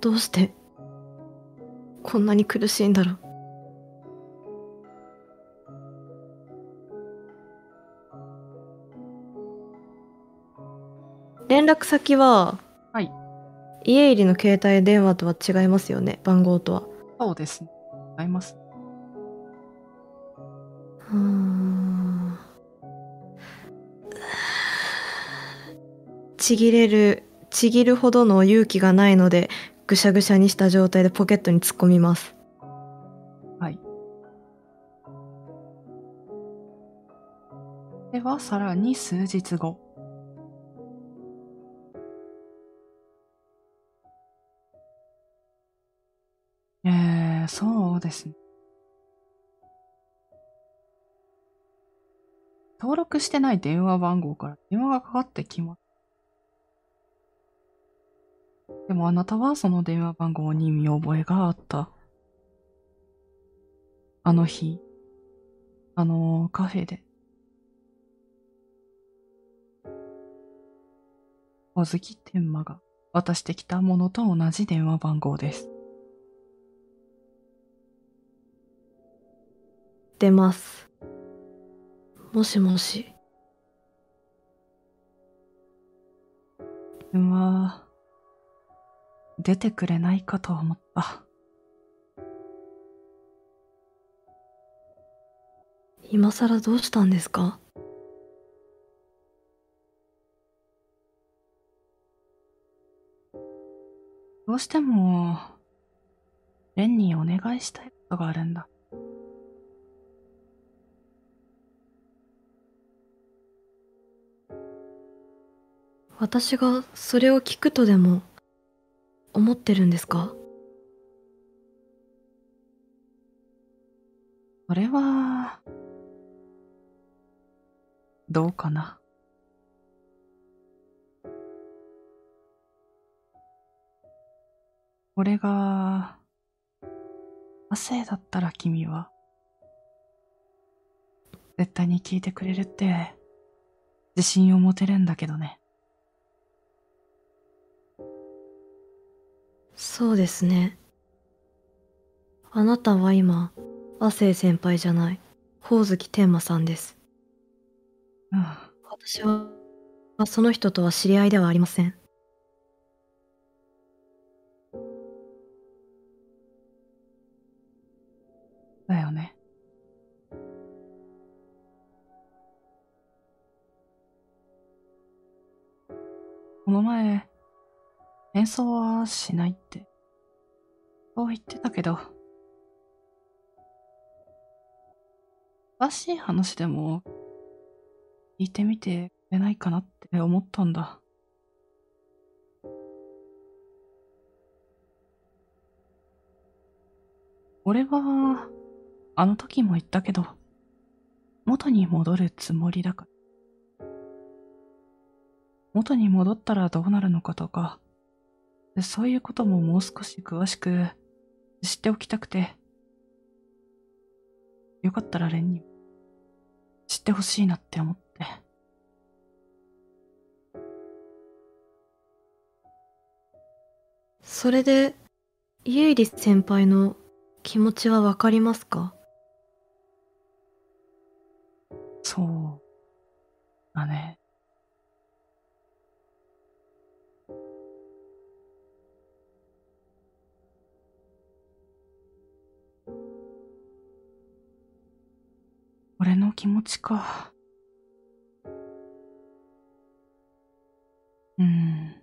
Speaker 2: どうしてこんなに苦しいんだろう。連絡先は、家入りの携帯電話とは違いますよね、番号とは。
Speaker 1: そうですね。合います。
Speaker 2: うーんちぎれるちぎるほどの勇気がないのでぐしゃぐしゃにした状態でポケットに突っ込みます
Speaker 1: はい。では、さらに数日後。そうですね。登録してない電話番号から電話がかかってきます。でもあなたはその電話番号に見覚えがあった。あの日、あのカフェで。小月天馬が渡してきたものと同じ電話番号です。
Speaker 2: 出ますもしもし
Speaker 1: 電話、出てくれないかと思った。
Speaker 2: 今さらどうしたんですか？
Speaker 1: どうしても、レンにお願いしたいことがあるんだ。
Speaker 2: 私がそれを聞くとでも思ってるんですか？
Speaker 1: それは、どうかな？俺が、亜生だったら君は、絶対に聞いてくれるって、自信を持てるんだけどね。
Speaker 2: そうですねあなたは今亜生先輩じゃない宝月天馬さんです
Speaker 1: うん。
Speaker 2: 私はその人とは知り合いではありません
Speaker 1: だよね。この前、演奏はしないって、そう言ってたけど、詳しい話でも、聞いてみてくれないかなって思ったんだ。俺は、あの時も言ったけど、元に戻るつもりだから。元に戻ったらどうなるのかとか、そういうことももう少し詳しく知っておきたくて、よかったらレンに知ってほしいなって思って。
Speaker 2: それで家入先輩の気持ちはわかりますか？
Speaker 1: そう。だね。気持ちか。うん。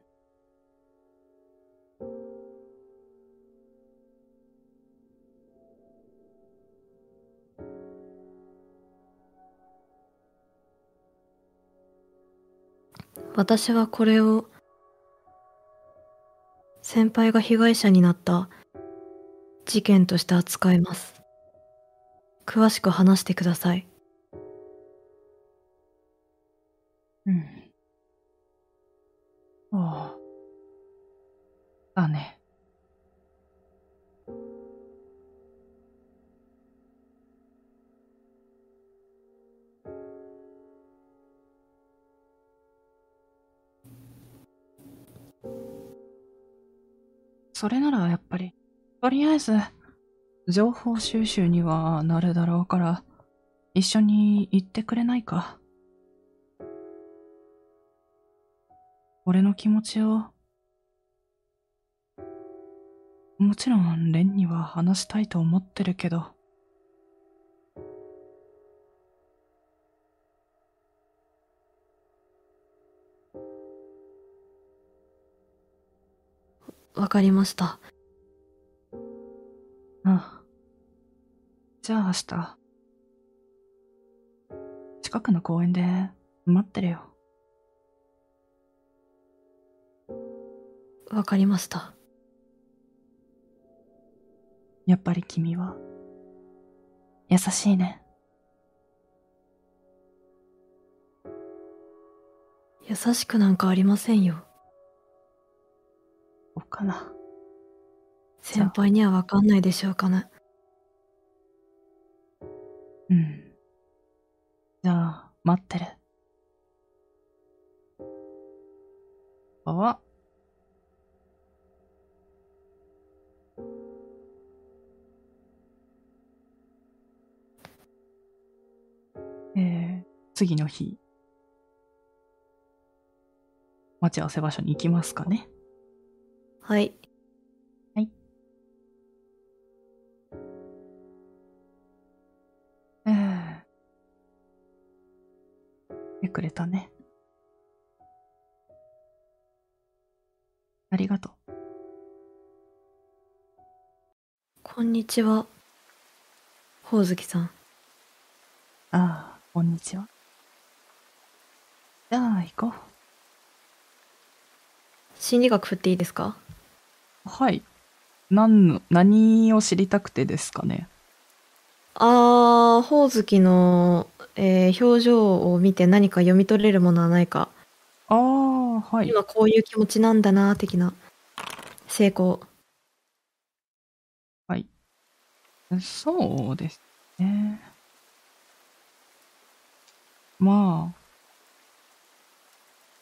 Speaker 2: 私はこれを先輩が被害者になった事件として扱います詳しく話してください
Speaker 1: それならやっぱり、とりあえず、情報収集にはなるだろうから、一緒に行ってくれないか。俺の気持ちを、もちろんレンには話したいと思ってるけど、
Speaker 2: わかりました。
Speaker 1: ああ。じゃあ明日、近くの公園で待ってるよ。
Speaker 2: わかりました。
Speaker 1: やっぱり君は、優しいね。
Speaker 2: 優しくなんかありませんよ。
Speaker 1: そうかな。
Speaker 2: 先輩にはわかんないでしょうかね。
Speaker 1: うん。じゃあ、待ってる。あえー、次の日。待ち合わせ場所に行きますかね。
Speaker 2: はい。
Speaker 1: ええ来てくれたね。ありがとう。
Speaker 2: こんにちは。ほおずきさん。
Speaker 1: ああ、こんにちは。じゃあ、行こ
Speaker 2: 心理学振っていいですか？
Speaker 1: う。はい。何の、何を知りたくてですかね？
Speaker 2: あー、ほおずきの、えー表情を見て何か読み取れるものはないか。
Speaker 1: ああ、はい。
Speaker 2: 今こういう気持ちなんだな、的な。成功。
Speaker 1: そうですね。まあ、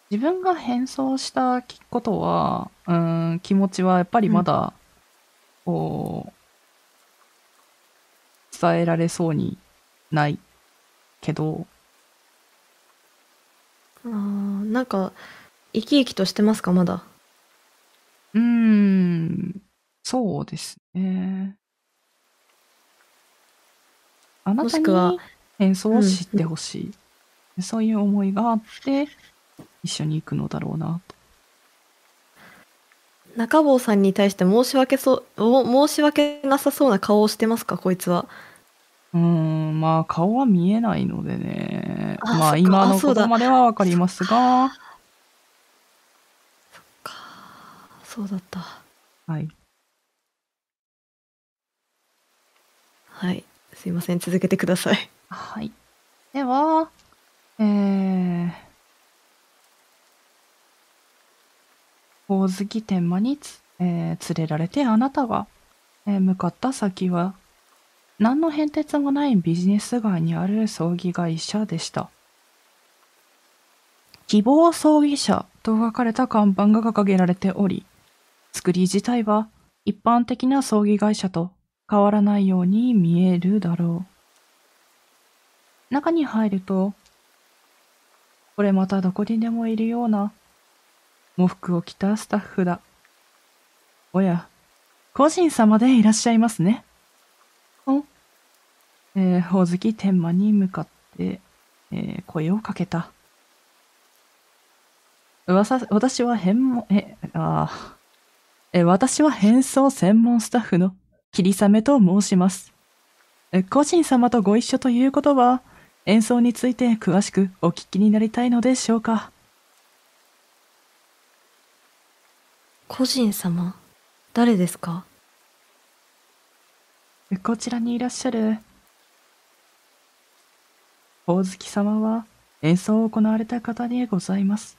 Speaker 1: 自分が変装したことは、うーん、気持ちはやっぱりまだ、こう、伝えられそうにないけど、
Speaker 2: あー、なんか、生き生きとしてますか、まだ？
Speaker 1: うーん、そうですね。あなたに
Speaker 2: もしくは
Speaker 1: 変装を知ってほしい、そういう思いがあって、一緒に行くのだろうなと。
Speaker 2: 中坊さんに対して申し訳そう、お申し訳なさそうな顔をしてますか、こいつは？
Speaker 1: うーん、まあ顔は見えないのでね。
Speaker 2: あ
Speaker 1: まあ今のことまではわかりますが、
Speaker 2: かそうだった。
Speaker 1: はい。
Speaker 2: はい。すいません、続けてください。
Speaker 1: はい。では、えー、ほおずき天満につ、えー連れられてあなたが、えー向かった先は、何の変哲もないビジネス街にある葬儀会社でした。希望葬儀社と書かれた看板が掲げられており、作り自体は一般的な葬儀会社と変わらないように見えるだろう。中に入ると、これまたどこにでもいるような、喪服を着たスタッフだ。おや、個人様でいらっしゃいますね。おえー、ほおずき天満に向かって、えー声をかけた。噂、私は変も、え、あーえ、私は変装専門スタッフの霧雨と申します。え個人様とご一緒ということは、演奏について詳しくお聞きになりたいのでしょうか
Speaker 2: 個人様誰ですか？
Speaker 1: こちらにいらっしゃる、ほおずき様は演奏を行われた方でございます。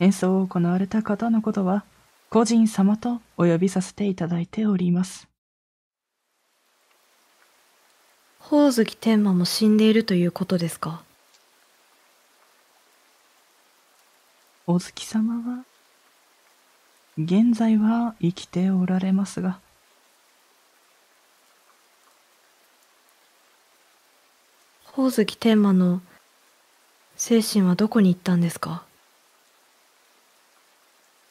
Speaker 1: 演奏を行われた方のことは、個人様とお呼びさせていただいております。
Speaker 2: ほおずき天満も死んでいるということですか？
Speaker 1: ほおずき様は、現在は生きておられますが、
Speaker 2: 宝月天馬の精神はどこに行ったんですか？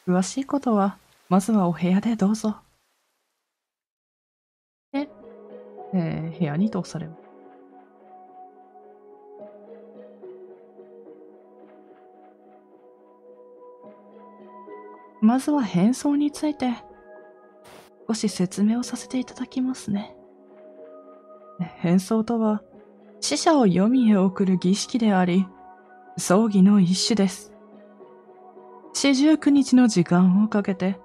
Speaker 1: 詳しいことは、まずはお部屋でどうぞ。で、えー部屋に通されます？まずは変装について、少し説明をさせていただきますね。変装とは、死者を黄泉へ送る儀式であり、葬儀の一種です。四十九日の時間をかけて、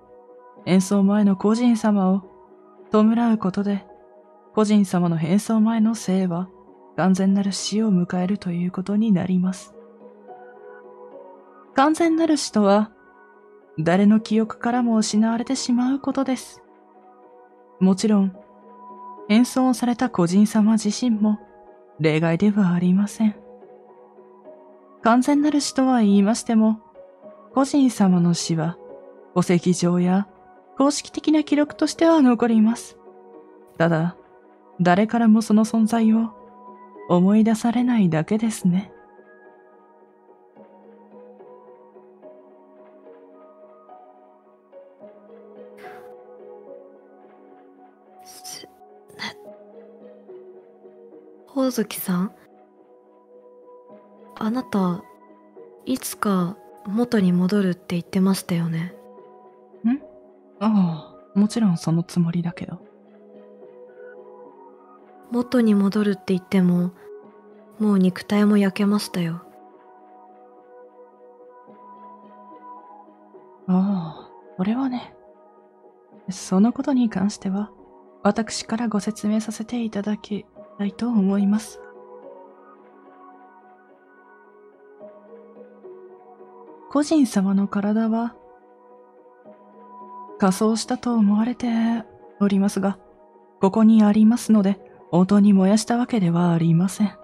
Speaker 1: 演奏前の個人様を弔うことで、個人様の変装前の生は完全なる死を迎えるということになります。完全なる死とは、誰の記憶からも失われてしまうことです。もちろん、変装された個人様自身も例外ではありません。完全なる死とは言いましても、個人様の死は、戸籍上や公式的な記録としては残ります。ただ、誰からもその存在を思い出されないだけですね。
Speaker 2: 宝月さん？あなたいつか元に戻るって言ってましたよね？
Speaker 1: ああ、もちろんそのつもりだけど。
Speaker 2: 元に戻るって言ってももう肉体も焼けましたよ
Speaker 1: ああ、それはね。そのことに関しては、私からご説明させていただきたいと思います。個人様の体は、仮装したと思われておりますが、ここにありますので、応答に燃やしたわけではありません。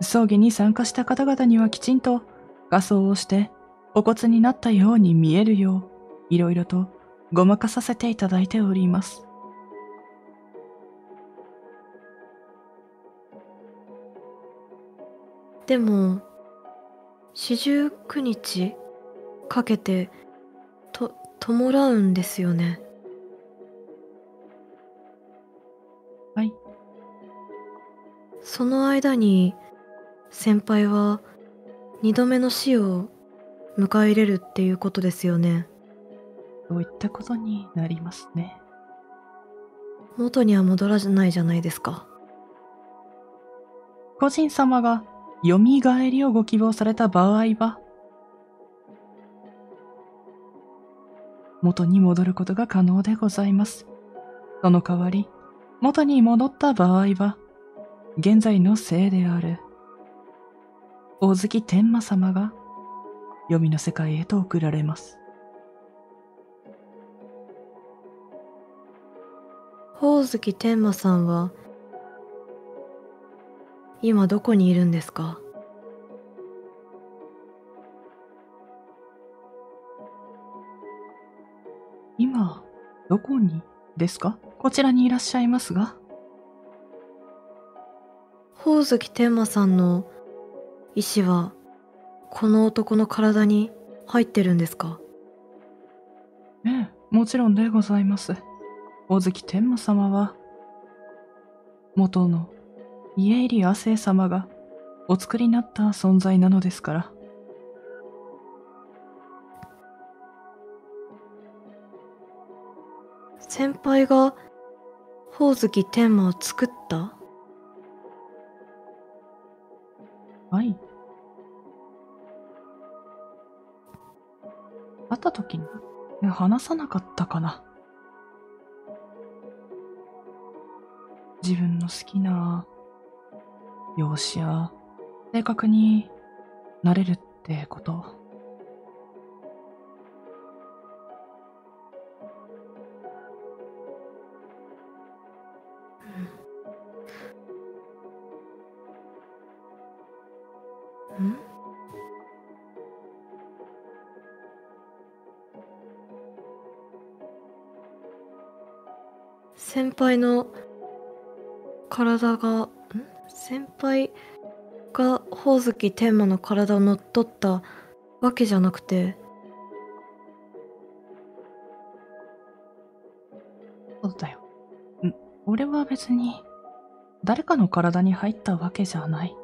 Speaker 1: 葬儀に参加した方々にはきちんと仮装をして、お骨になったように見えるよう、いろいろとごまかさせていただいております。
Speaker 2: でも四十九日かけてと弔うんですよね
Speaker 1: はい。
Speaker 2: その間に先輩は二度目の死を迎え入れるっていうことですよね
Speaker 1: そういったことになりますね。
Speaker 2: 元には戻らないじゃないですか
Speaker 1: 個人様が蘇りをご希望された場合は、元に戻ることが可能でございます。その代わり、元に戻った場合は、現在の生である、大月天馬様が、黄泉の世界へと送られます。
Speaker 2: 宝月天馬さんは今どこにいるんですか？
Speaker 1: 今、どこにですか？こちらにいらっしゃいますが。
Speaker 2: 宝月天馬さんの意志はこの男の体に入ってるんですか？
Speaker 1: ええ、もちろんでございます。大月天馬様は、元の家入亜生様がお作りになった存在なのですから。
Speaker 2: 先輩が宝月天馬を作った？
Speaker 1: はい。会った時にえ話さなかったかな。自分の好きな容姿や性格になれるってこと？
Speaker 2: 先輩の体が先輩がほおずき天馬の体を乗っ取ったわけじゃなくて
Speaker 1: そうだよ。ん俺は別に、誰かの体に入ったわけじゃない。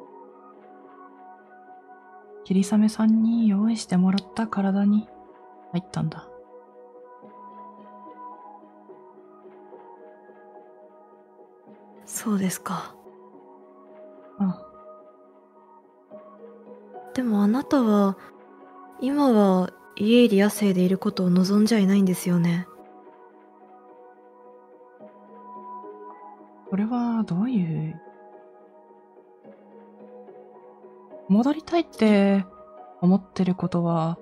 Speaker 1: 霧雨さんに用意してもらった体に入ったんだ。
Speaker 2: そうですかもあなたは今は家入り野生でいることを望んじゃいないんですよね
Speaker 1: これはどういう？戻りたいって思ってることは、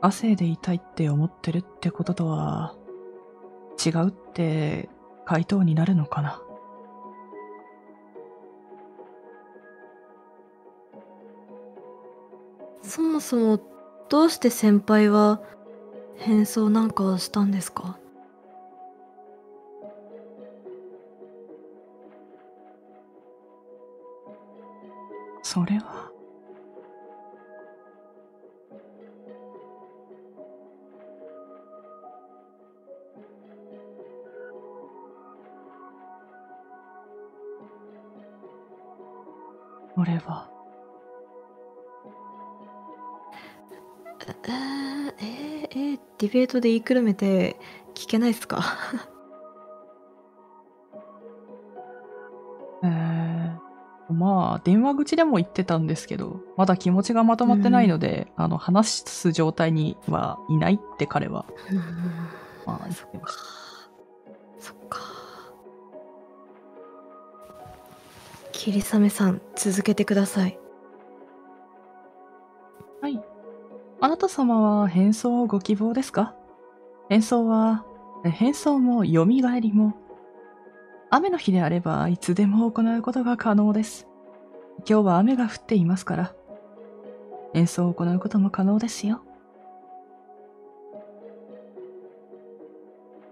Speaker 1: 亜生でいたいって思ってるってこととは、違うって回答になるのかな？
Speaker 2: そもそもどうして先輩は変装なんかしたんですか？
Speaker 1: それは。俺は、
Speaker 2: ディベートで言いくるめて聞けないっすか？
Speaker 1: えー、まあ、電話口でも言ってたんですけど、まだ気持ちがまとまってないので、あの、話す状態にはいないって彼は、
Speaker 2: うん。
Speaker 1: まあ、言ってました。
Speaker 2: そっか。霧雨さん続けてください。
Speaker 1: あなた様は変装をご希望ですか？変装は、え変装も蘇りも、雨の日であればいつでも行うことが可能です。今日は雨が降っていますから、変装を行うことも可能ですよ。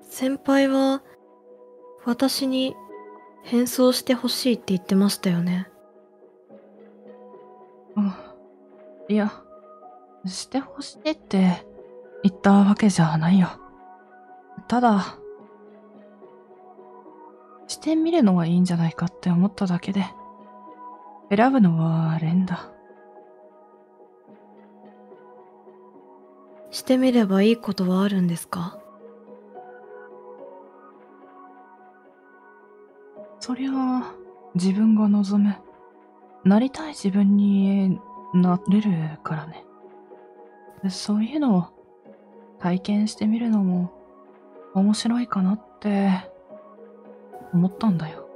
Speaker 2: 先輩は私に変装してほしいって言ってましたよね
Speaker 1: うん。いや、してほしいって言ったわけじゃないよ。ただ、してみるのはいいんじゃないかって思っただけで、選ぶのはレンだ。
Speaker 2: してみればいいことはあるんですか？
Speaker 1: そりゃあ、自分が望む、なりたい自分になれるからね。そういうのを体験してみるのも面白いかなって思ったんだよ。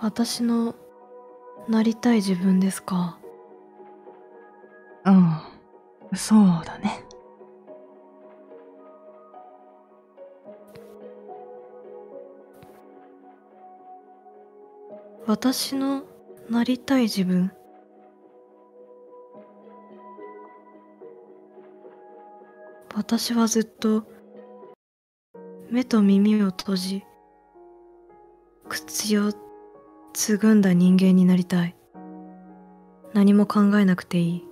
Speaker 2: 私のなりたい自分ですか？
Speaker 1: うん、そうだね。
Speaker 2: 私のなりたい自分。私はずっと目と耳を閉じ口をつぐんだ人間になりたい。何も考えなくていい。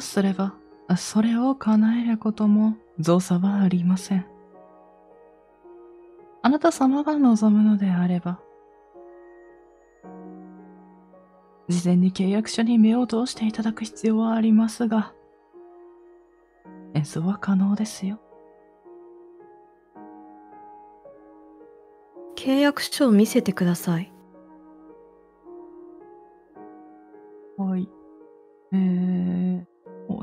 Speaker 1: すれば、それを叶えることも造作はありません。あなた様が望むのであれば、事前に契約書に目を通していただく必要はありますが、演奏は可能ですよ。
Speaker 2: 契約書を見せてください
Speaker 1: はい。えー、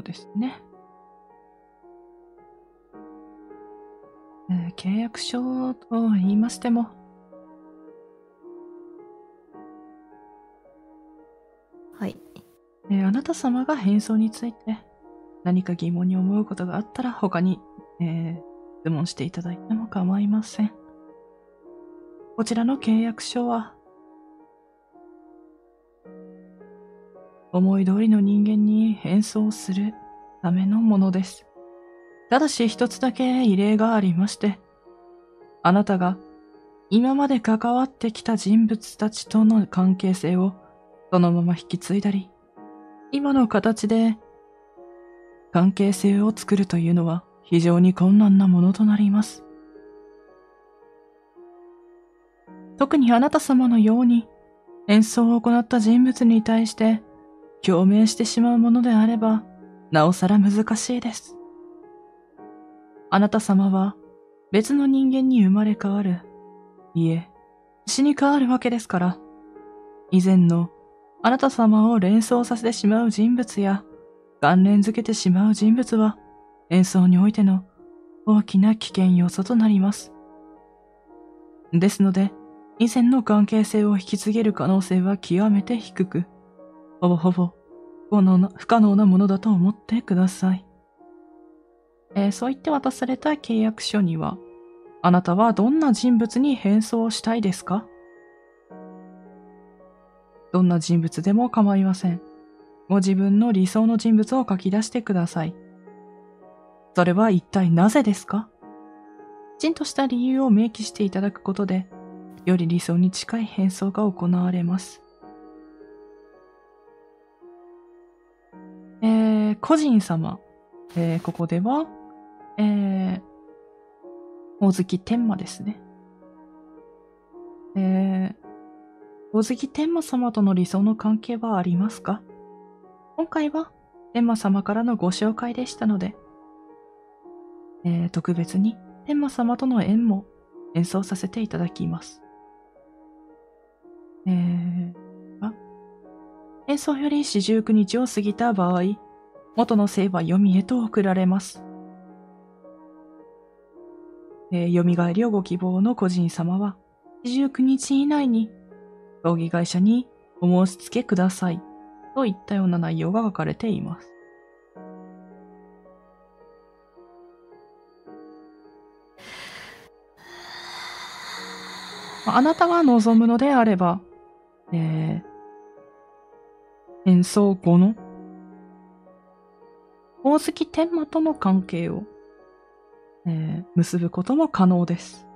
Speaker 1: ですね。ええー契約書と言いましても、
Speaker 2: はい。
Speaker 1: えーあなた様が変装について何か疑問に思うことがあったら他に、えー質問していただいても構いません。こちらの契約書は、思い通りの人間に変装するためのものです。ただし一つだけ異例がありまして、あなたが今まで関わってきた人物たちとの関係性をそのまま引き継いだり、今の形で関係性を作るというのは非常に困難なものとなります。特にあなた様のように演奏を行った人物に対して共鳴してしまうものであれば、なおさら難しいです。あなた様は別の人間に生まれ変わる、いえ、死に変わるわけですから、以前のあなた様を連想させてしまう人物や、関連づけてしまう人物は、演奏においての大きな危険要素となります。ですので、以前の関係性を引き継げる可能性は極めて低く、ほぼほぼ不可能な不可能なものだと思ってください。えーそう言って渡された契約書には、あなたはどんな人物に変装したいですかどんな人物でも構いません。ご自分の理想の人物を書き出してください。それは一体なぜですかきちんとした理由を明記していただくことで、より理想に近い変装が行われます。えー、個人様。えー、ここでは、えー、大月天馬ですね。えー、大月天馬様との理想の関係はありますか？今回は天馬様からのご紹介でしたので、えー特別に天馬様との縁も演奏させていただきます。えー、あ演奏より四十九日を過ぎた場合、元の姓は読みへと送られます。えー、蘇りをご希望の個人様は、四十九日以内に、葬儀会社にお申し付けください。といったような内容が書かれています。ああなたが望むのであれば、えー、演奏後の宝石天馬との関係を、えー結ぶことも可能です。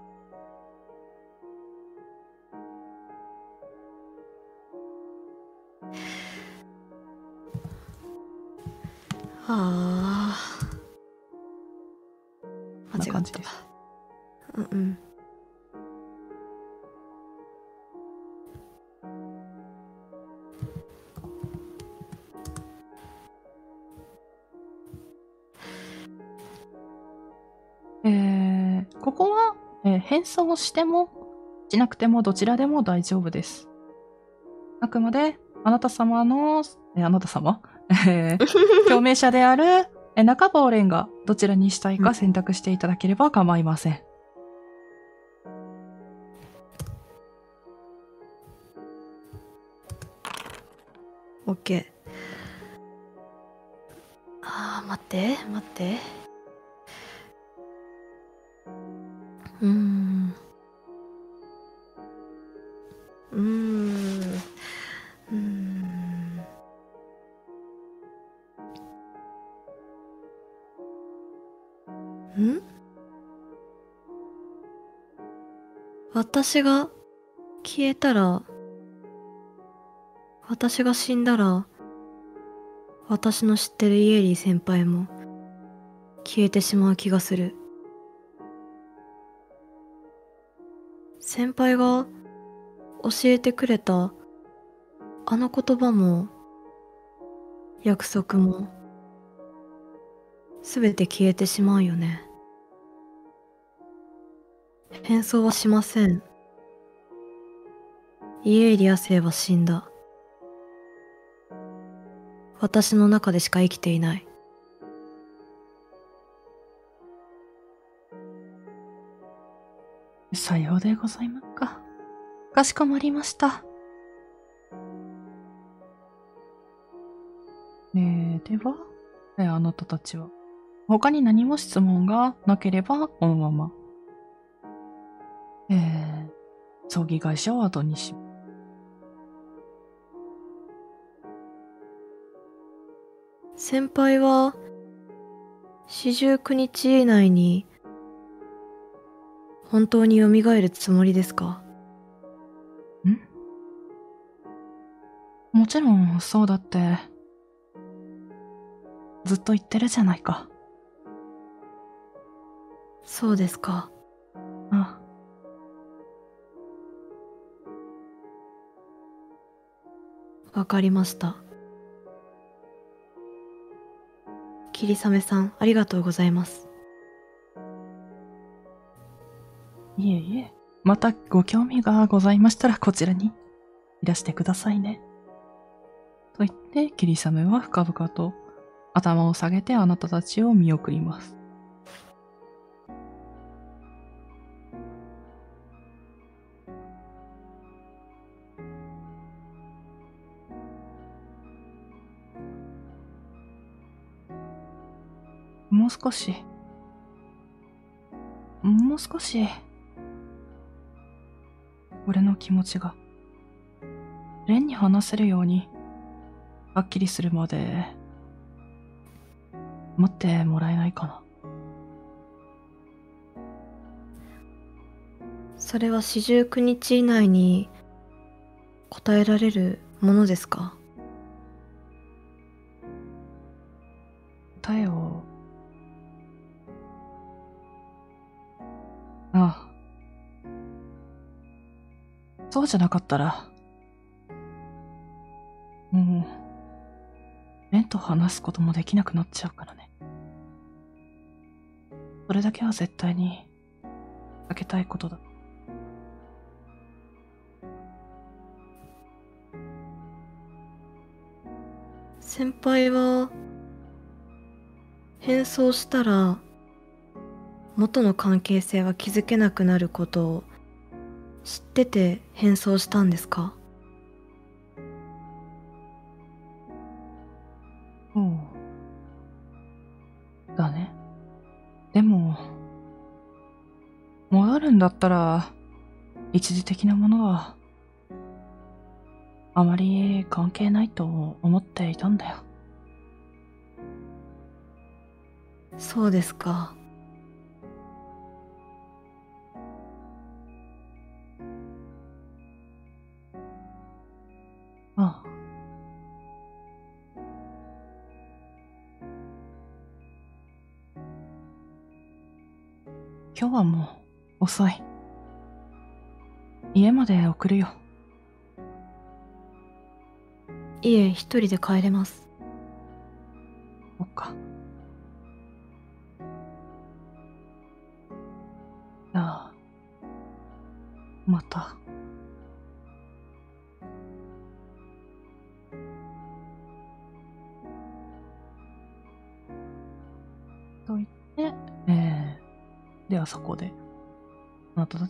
Speaker 2: ああ。
Speaker 1: えー変装しても、しなくてもどちらでも大丈夫です。あくまで、あなた様の、えーあなた様？えー 共鳴者である、えー中坊蓮がどちらにしたいか選択していただければ構いません。
Speaker 2: オッケー。あー、待って、待って。私が消えたら私が死んだら私の知ってるイエリー先輩も消えてしまう気がする。先輩が教えてくれたあの言葉も約束もすべて消えてしまうよね。変装はしません。イエーリア生は死んだ。私の中でしか生きていない。
Speaker 1: さようでございますか。かしこまりました。えー、では、えーあなたたちは、他に何も質問がなければ、このまま、えー、葬儀会社を後にし、
Speaker 2: 先輩は、四十九日以内に、本当に蘇るつもりですか？
Speaker 1: ん？もちろん、そうだって、ずっと言ってるじゃないか。
Speaker 2: そうですか。
Speaker 1: あ
Speaker 2: わかりました。霧雨さん、ありがとうございます。
Speaker 1: いえいえ、またご興味がございましたらこちらにいらしてくださいね。と言って、霧雨は深々と頭を下げてあなたたちを見送ります。う少し、もう少し、俺の気持ちが、レンに話せるように、はっきりするまで、待ってもらえないかな。
Speaker 2: それは四十九日以内に答えられるものですか？
Speaker 1: じゃなかったら、もう、レンと話すこともできなくなっちゃうからね。それだけは絶対に避けたいことだ。
Speaker 2: 先輩は変装したら元の関係性は築けなくなることを知ってて変装したんですか？
Speaker 1: おう。だね。でも、戻るんだったら、一時的なものは、あまり関係ないと思っていたんだよ。
Speaker 2: そうですか
Speaker 1: 遅い。家まで送るよ。
Speaker 2: 家一人で帰れます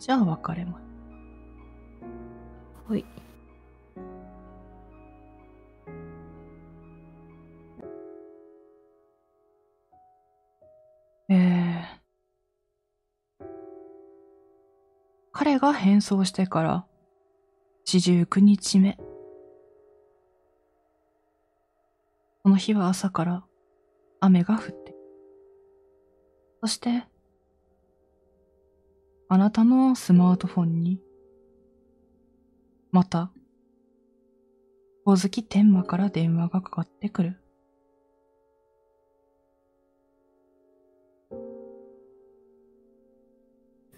Speaker 1: あなたたちは別れます。
Speaker 2: はい
Speaker 1: えー、彼が変装してから四十九日目。その日は朝から雨が降って。そして、あなたのスマートフォンに、また、ほおずき天馬から電話がかかってくる。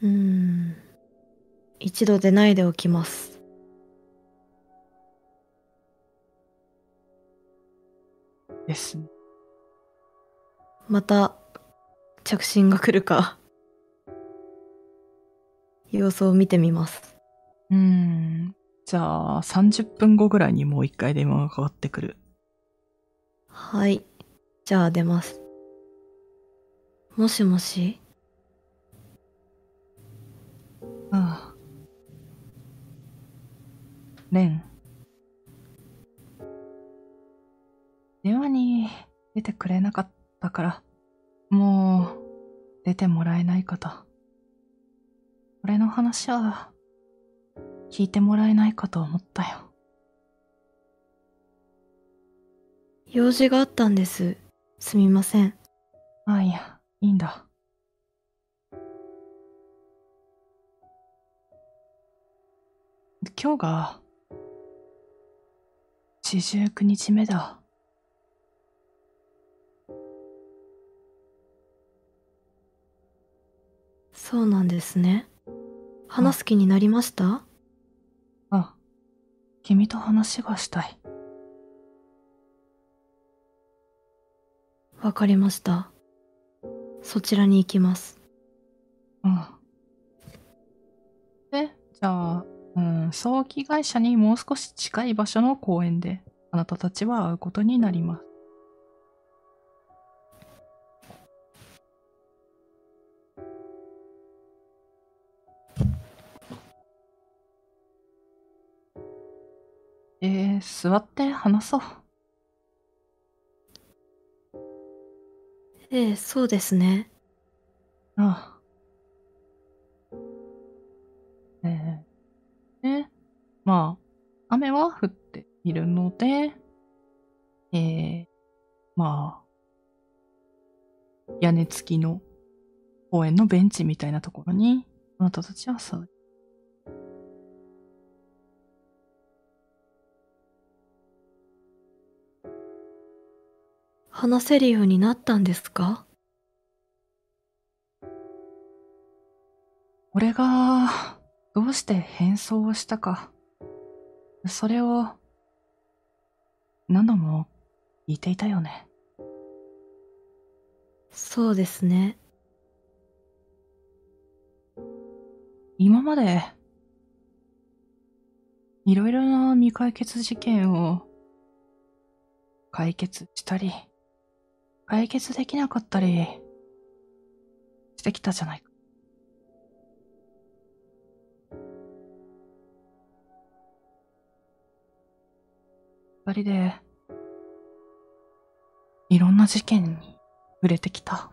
Speaker 2: うーん一度でないでおきます
Speaker 1: ですね。
Speaker 2: また着信が来るか様子を見てみます
Speaker 1: うーん。じゃあ、30分後ぐらいにもう一回電話がかかってくる。
Speaker 2: はいじゃあ出ますもしもし
Speaker 1: ああ。レン。電話に出てくれなかったから、もう出てもらえないかと。俺の話は聞いてもらえないかと思ったよ。
Speaker 2: 用事があったんです。すみません。
Speaker 1: ああ、いや、いいんだ。今日が四十九日目だ。
Speaker 2: そうなんですね。話す気になりました？
Speaker 1: あ、君と話がしたい。
Speaker 2: わかりました。そちらに行きます。
Speaker 1: うん。で、じゃあ、うん、葬儀会社にもう少し近い場所の公園で、あなたたちは会うことになります。えー、座って話そう。
Speaker 2: ええ、そうですね。
Speaker 1: ああ。ええで、まあ、雨は降っているので、ええまあ、屋根付きの公園のベンチみたいなところに、あなたたちは座る。
Speaker 2: 話せるようになったんですか？
Speaker 1: 俺が、どうして変装をしたか、それを、何度も言っていたよね。
Speaker 2: そうですね。
Speaker 1: 今まで、いろいろな未解決事件を解決したり、解決できなかったりしてきたじゃないか。二人で、いろんな事件に触れてきた。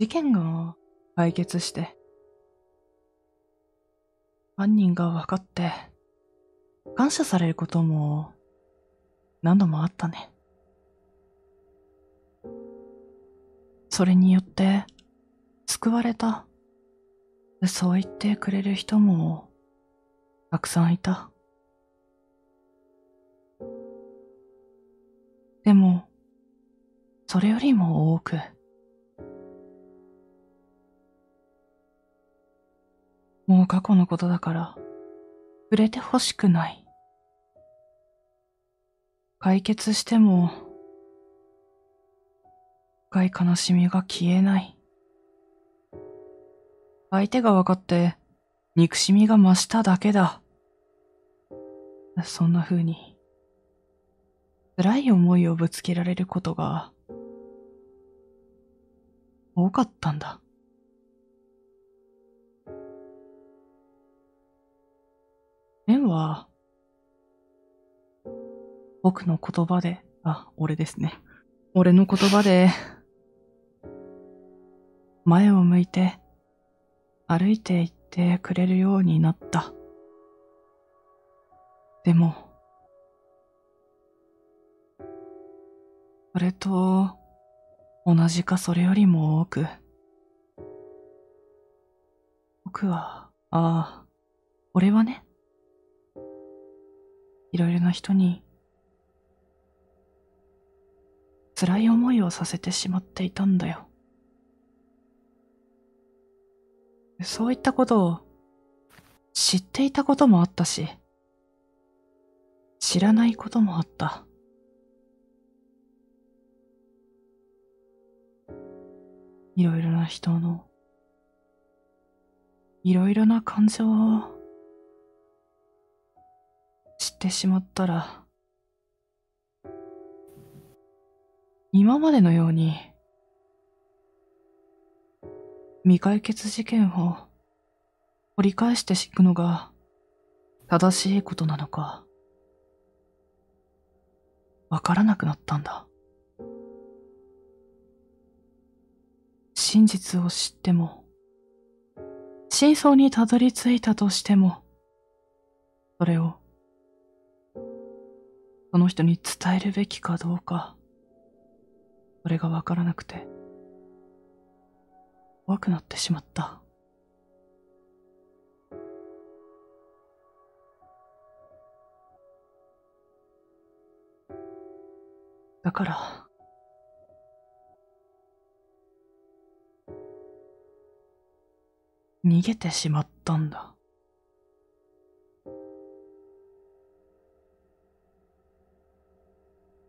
Speaker 1: 事件が解決して、犯人が分かって、感謝されることも何度もあったね。それによって救われた。そう言ってくれる人もたくさんいた。でも、それよりも多く、もう過去のことだから、触れてほしくない。解決しても、深い悲しみが消えない。相手が分かって、憎しみが増しただけだ。そんな風に、辛い思いをぶつけられることが、多かったんだ。レンは、僕の言葉で、あ、俺ですね。俺の言葉で、前を向いて、歩いて行ってくれるようになった。でも、それと、同じかそれよりも多く、僕は、ああ、俺はね、いろいろな人に辛い思いをさせてしまっていたんだよ。そういったことを知っていたこともあったし、知らないこともあった。いろいろな人の、いろいろな感情を知ってしまったら、今までのように未解決事件を掘り返していくのが正しいことなのか、わからなくなったんだ。真実を知っても、真相にたどり着いたとしても、それを、その人に伝えるべきかどうか、れがわからなくて、怖くなってしまった。だから、逃げてしまったんだ。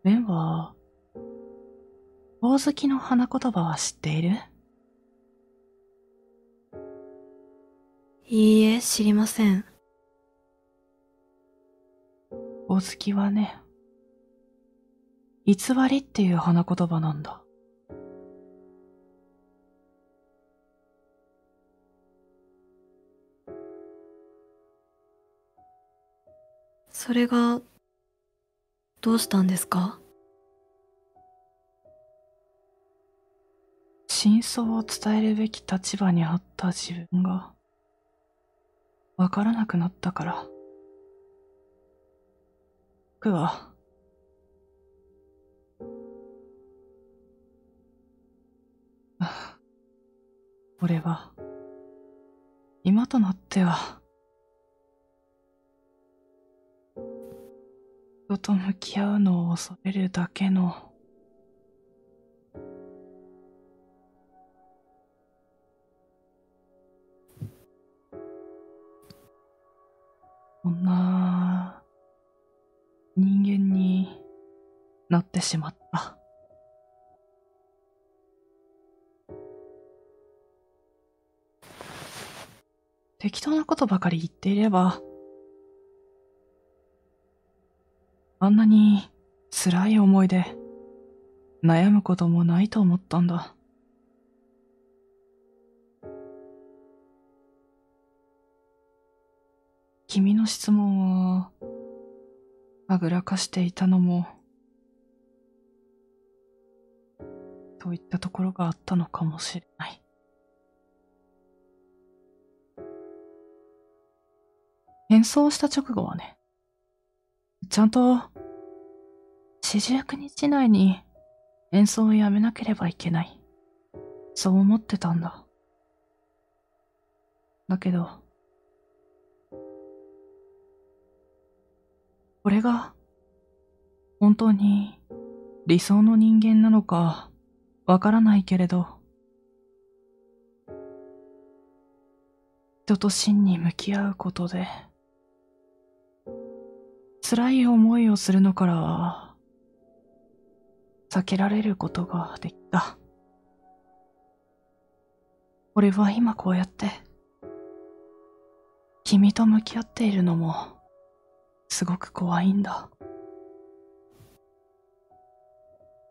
Speaker 1: レンは、ほおずきの花言葉は知っている？
Speaker 2: いいえ、知りません。
Speaker 1: ほおずきはね、偽りっていう花言葉なんだ。
Speaker 2: それが、どうしたんですか？
Speaker 1: 真相を伝えるべき立場にあった自分が、わからなくなったから。僕は、俺は、今となっては、人と向き合うのを恐れるだけの、そんな人間になってしまった。適当なことばかり言っていれば、あんなに辛い思いで悩むこともないと思ったんだ。君の質問をあぐらかしていたのも、といったところがあったのかもしれない。演奏した直後はね、ちゃんと、四十九日内に演奏をやめなければいけない。そう思ってたんだ。だけど、これが、本当に理想の人間なのかわからないけれど、人と真に向き合うことで、辛い思いをするのからは、避けられることができた。俺は今こうやって、君と向き合っているのも、すごく怖いんだ。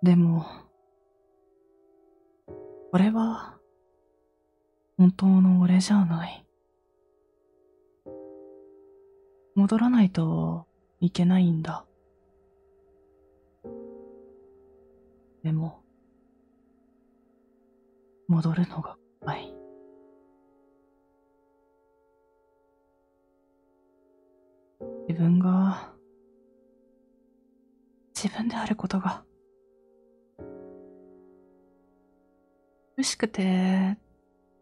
Speaker 1: でも、俺は、本当の俺じゃない。戻らないといけないんだ。でも、戻るのが怖い。自分が、自分であることが、苦しくて、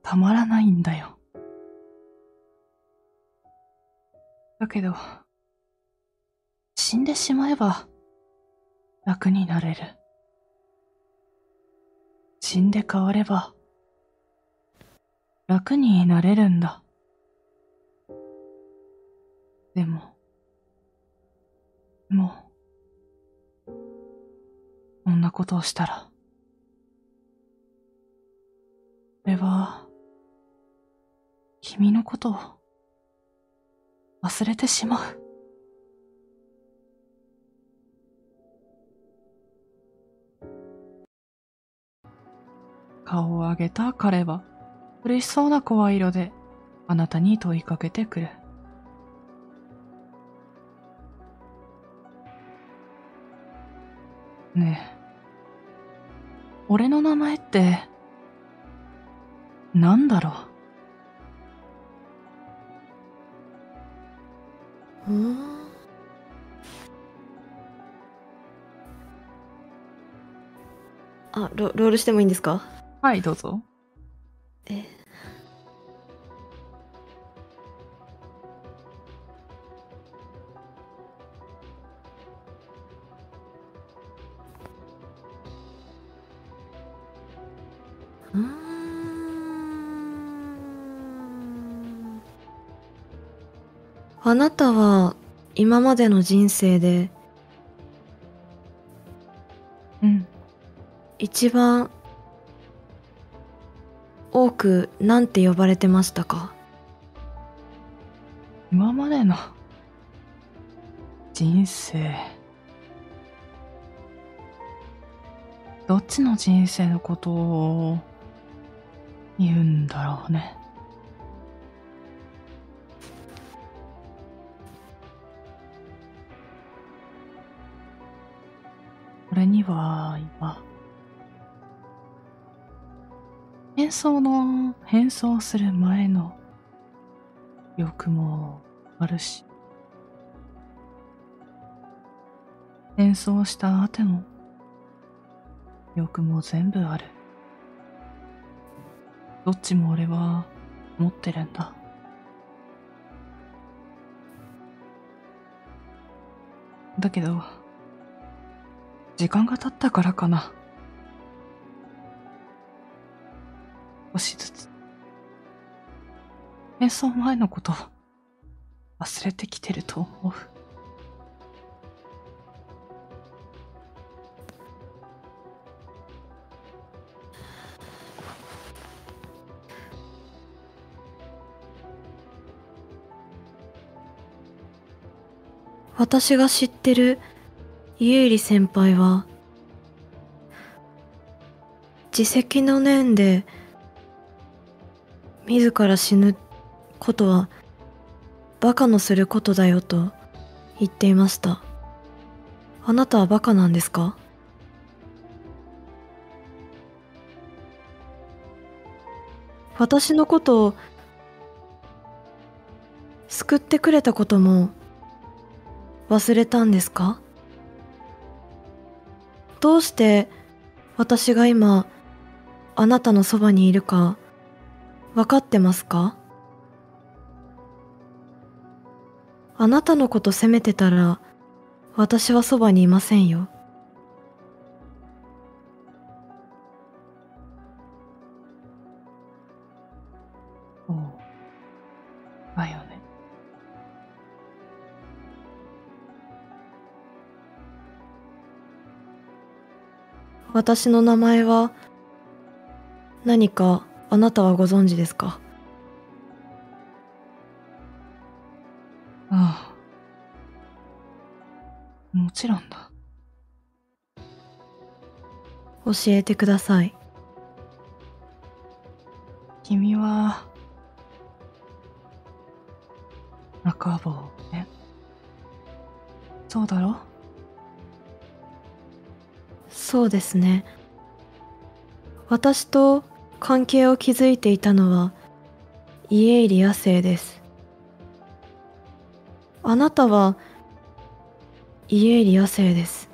Speaker 1: たまらないんだよ。だけど、死んでしまえば楽になれる。死んで変われば楽になれるんだ。でも、もう、こんなことをしたら、俺は、君のことを忘れてしまう。顔を上げた彼は、嬉しそうな声色であなたに問いかけてくる。ねえ。俺の名前って、なんだろう？
Speaker 2: うーんあロロールしてもいいんですか？
Speaker 1: はい、どうぞ。
Speaker 2: あなたは今までの人生で
Speaker 1: うん。
Speaker 2: 一番多く何て呼ばれてましたか？
Speaker 1: 今までの人生。どっちの人生のことを言うんだろうね。には今、変装の、変装する前の欲もあるし、変装した後も欲も全部ある。どっちも俺は持ってるんだ。だけど、時間が経ったからかな。少しずつ。変装前のこと忘れてきてると思う。
Speaker 2: 私が知ってる家入先輩は自責の念で自ら死ぬことはバカのすることだよと言っていました。あなたはバカなんですか？私のことを救ってくれたことも忘れたんですか？どうして私が今あなたのそばにいるか分かってますかあなたのこと責めてたら私はそばにいませんよ。私の名前は何かあなたはご存知ですか？
Speaker 1: ああ。もちろんだ。
Speaker 2: 教えてください
Speaker 1: 君は、中坊ね。そうだろ？
Speaker 2: そうですね。私と関係を築いていたのは家入野生です。あなたは家入野生です。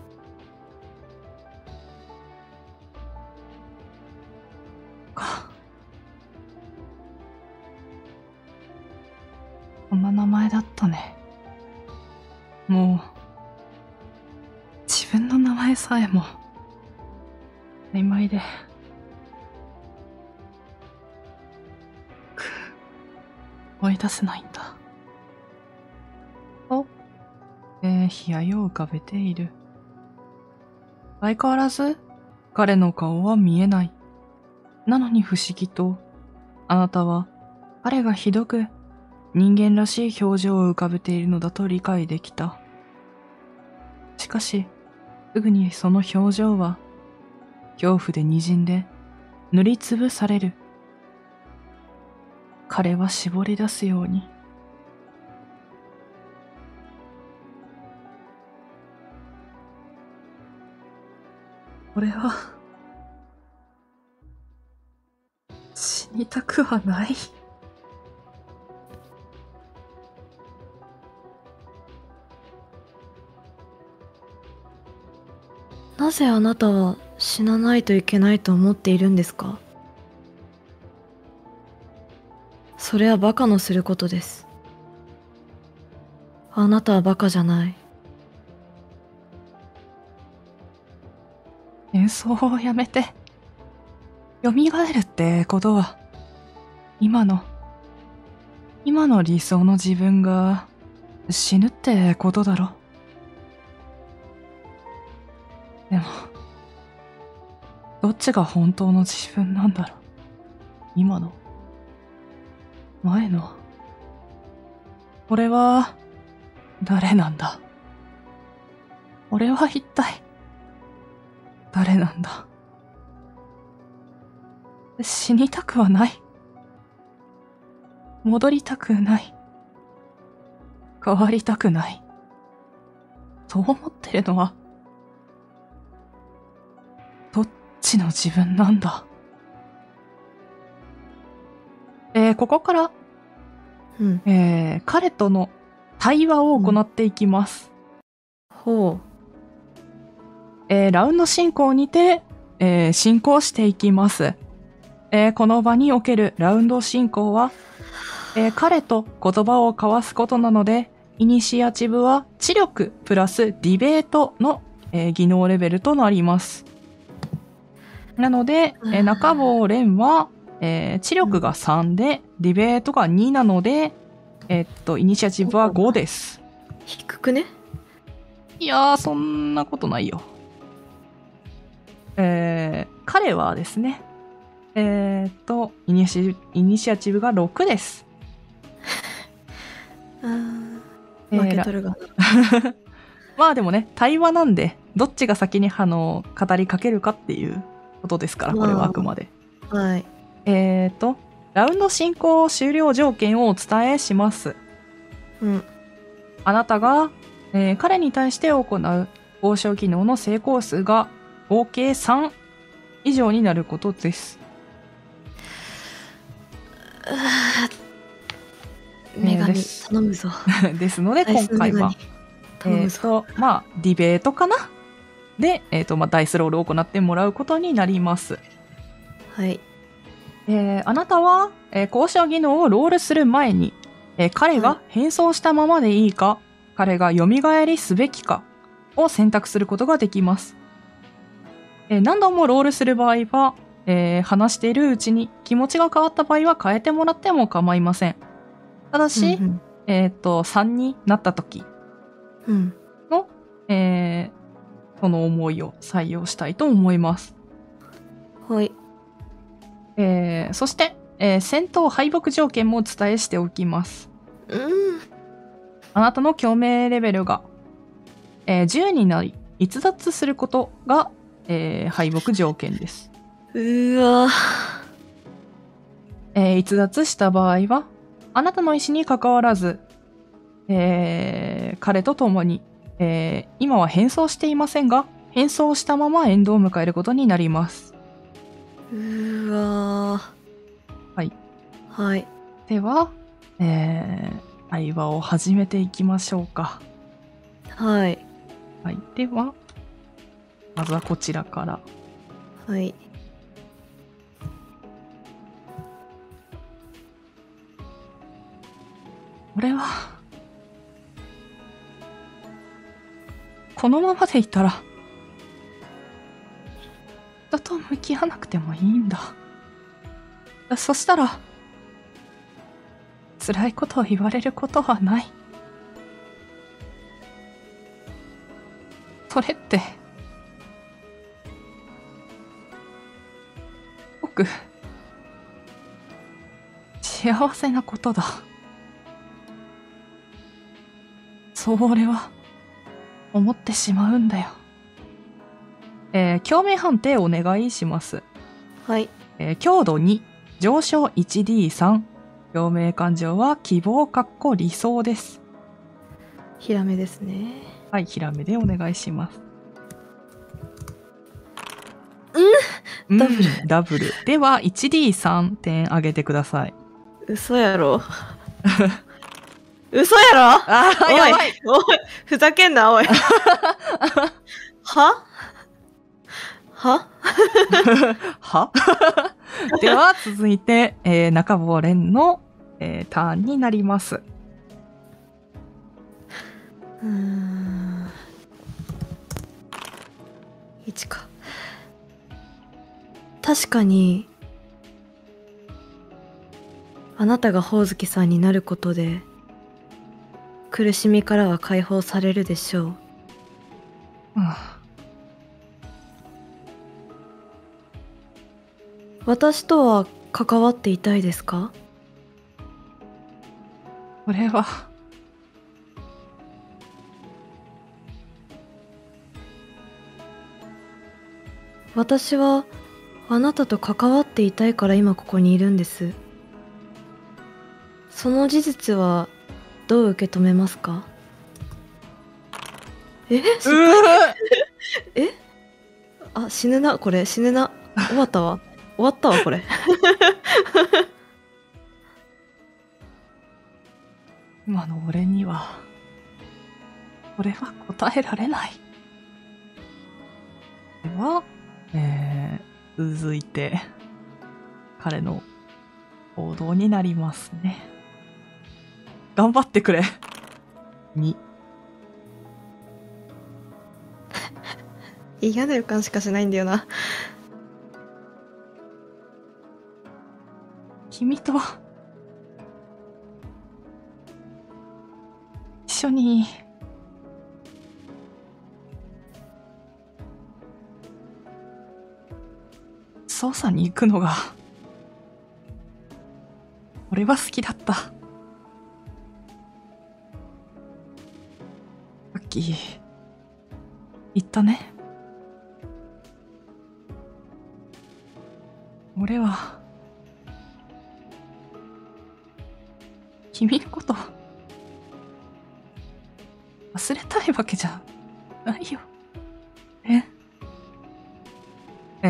Speaker 1: かべている。相変わらず、彼の顔は見えない。なのに不思議と、あなたは彼がひどく人間らしい表情を浮かべているのだと理解できた。しかし、すぐにその表情は、恐怖で滲んで塗りつぶされる。彼は絞り出すように。俺は、死にたくはない。
Speaker 2: なぜあなたは死なないといけないと思っているんですか？それはバカのすることです。あなたはバカじゃない。
Speaker 1: 演奏をやめて、蘇るってことは、今の、今の理想の自分が死ぬってことだろ。でも、どっちが本当の自分なんだろう。今の、前の。俺は、誰なんだ俺は一体、誰なんだ？死にたくはない。戻りたくない。変わりたくない。そう思ってるのは、どっちの自分なんだ？えー、ここから、
Speaker 2: うん
Speaker 1: えー、彼との対話を行っていきます。
Speaker 2: ほ
Speaker 1: えーラウンド進行にて、えー進行していきます。えーこの場におけるラウンド進行は、えー彼と言葉を交わすことなので、イニシアチブは知力プラスディベートの、えー技能レベルとなります。なので、えー中坊蓮は、えー知力が3で、ディベートが2なので、えーっと、イニシアチブは5です。
Speaker 2: う低くね？
Speaker 1: いやー、そんなことないよ。えー、彼はですね、えーっと、イニシ、イニシアチブが6です。
Speaker 2: 負けとるがな、
Speaker 1: まあでもね、対話なんで、どっちが先にあの語りかけるかっていうことですから、これはあくまで。
Speaker 2: はい
Speaker 1: えーっと、ラウンド進行終了条件をお伝えします。
Speaker 2: うん
Speaker 1: あなたが、えー彼に対して行う交渉機能の成功数が合計3以上になることです。
Speaker 2: 女神
Speaker 1: です。
Speaker 2: 頼むぞ。
Speaker 1: ですので、今回は、えっ、と、まあ、ディベートかな？で、えっ、と、まあ、ダイスロールを行ってもらうことになります。
Speaker 2: はい。
Speaker 1: えーあなたは、えー交渉技能をロールする前に、えー彼が変装したままでいいか、彼が蘇りすべきかを選択することができます。えー何度もロールする場合は、えー話しているうちに気持ちが変わった場合は変えてもらっても構いません。ただし、
Speaker 2: うん
Speaker 1: えっ、と、3になった時
Speaker 2: うん
Speaker 1: の、えーその思いを採用したいと思います。
Speaker 2: うんはい
Speaker 1: えーそして、えー戦闘敗北条件もお伝えしておきます。
Speaker 2: うん
Speaker 1: あなたの共鳴レベルが、えー10になり、逸脱することが、えー敗北条件です。
Speaker 2: うーわ
Speaker 1: えー逸脱した場合は、あなたの意思に関わらず、えー彼と共に、えー今は変装していませんが、変装したままエンドを迎えることになります。
Speaker 2: うーわ
Speaker 1: はい
Speaker 2: はい
Speaker 1: では、えー対話を始めていきましょうか。
Speaker 2: はい
Speaker 1: はい。では、まずはこちらから。
Speaker 2: はい
Speaker 1: 俺は、このままでいたら、人と向き合わなくてもいいんだ。そしたら、辛いことを言われることはない。それって、僕、幸せなことだ。そう俺は思ってしまうんだよ。えー、共鳴判定お願いします。
Speaker 2: はい
Speaker 1: えー強度2、上昇 1D3、共鳴感情は希望かっこ理想です。
Speaker 2: ヒラメですね。
Speaker 1: はい、ひらめでお願いします。うん
Speaker 2: ダブル
Speaker 1: ダブル。では、1D3 点上げてください。
Speaker 2: 嘘やろ。嘘やろ？
Speaker 1: あ
Speaker 2: おい
Speaker 1: やばい
Speaker 2: おいふざけんな、おい。は？は？
Speaker 1: は？では、続いて、えー、中坊蓮の、えーターンになります。
Speaker 2: うーん。1か。確かに、あなたがほおずきさんになることで、苦しみからは解放されるでしょう。
Speaker 1: うん
Speaker 2: 私とは関わっていたいですか？
Speaker 1: これは、
Speaker 2: 私はあなたと関わっていたいから今ここにいるんです。その事実はどう受け止めますか？え？失敗 あ死ぬな。これ。死ぬな。終わったわ。終わったわこれ。
Speaker 1: 今の俺には、俺は答えられない。では、えー、続いて、彼の行動になりますね。頑張ってくれ。に。
Speaker 2: 嫌な予感しかしないんだよな
Speaker 1: 君と、一緒に、捜査に行くのが、俺は好きだった。さっき、言ったね。俺は、君のこと、忘れたいわけじゃないよ。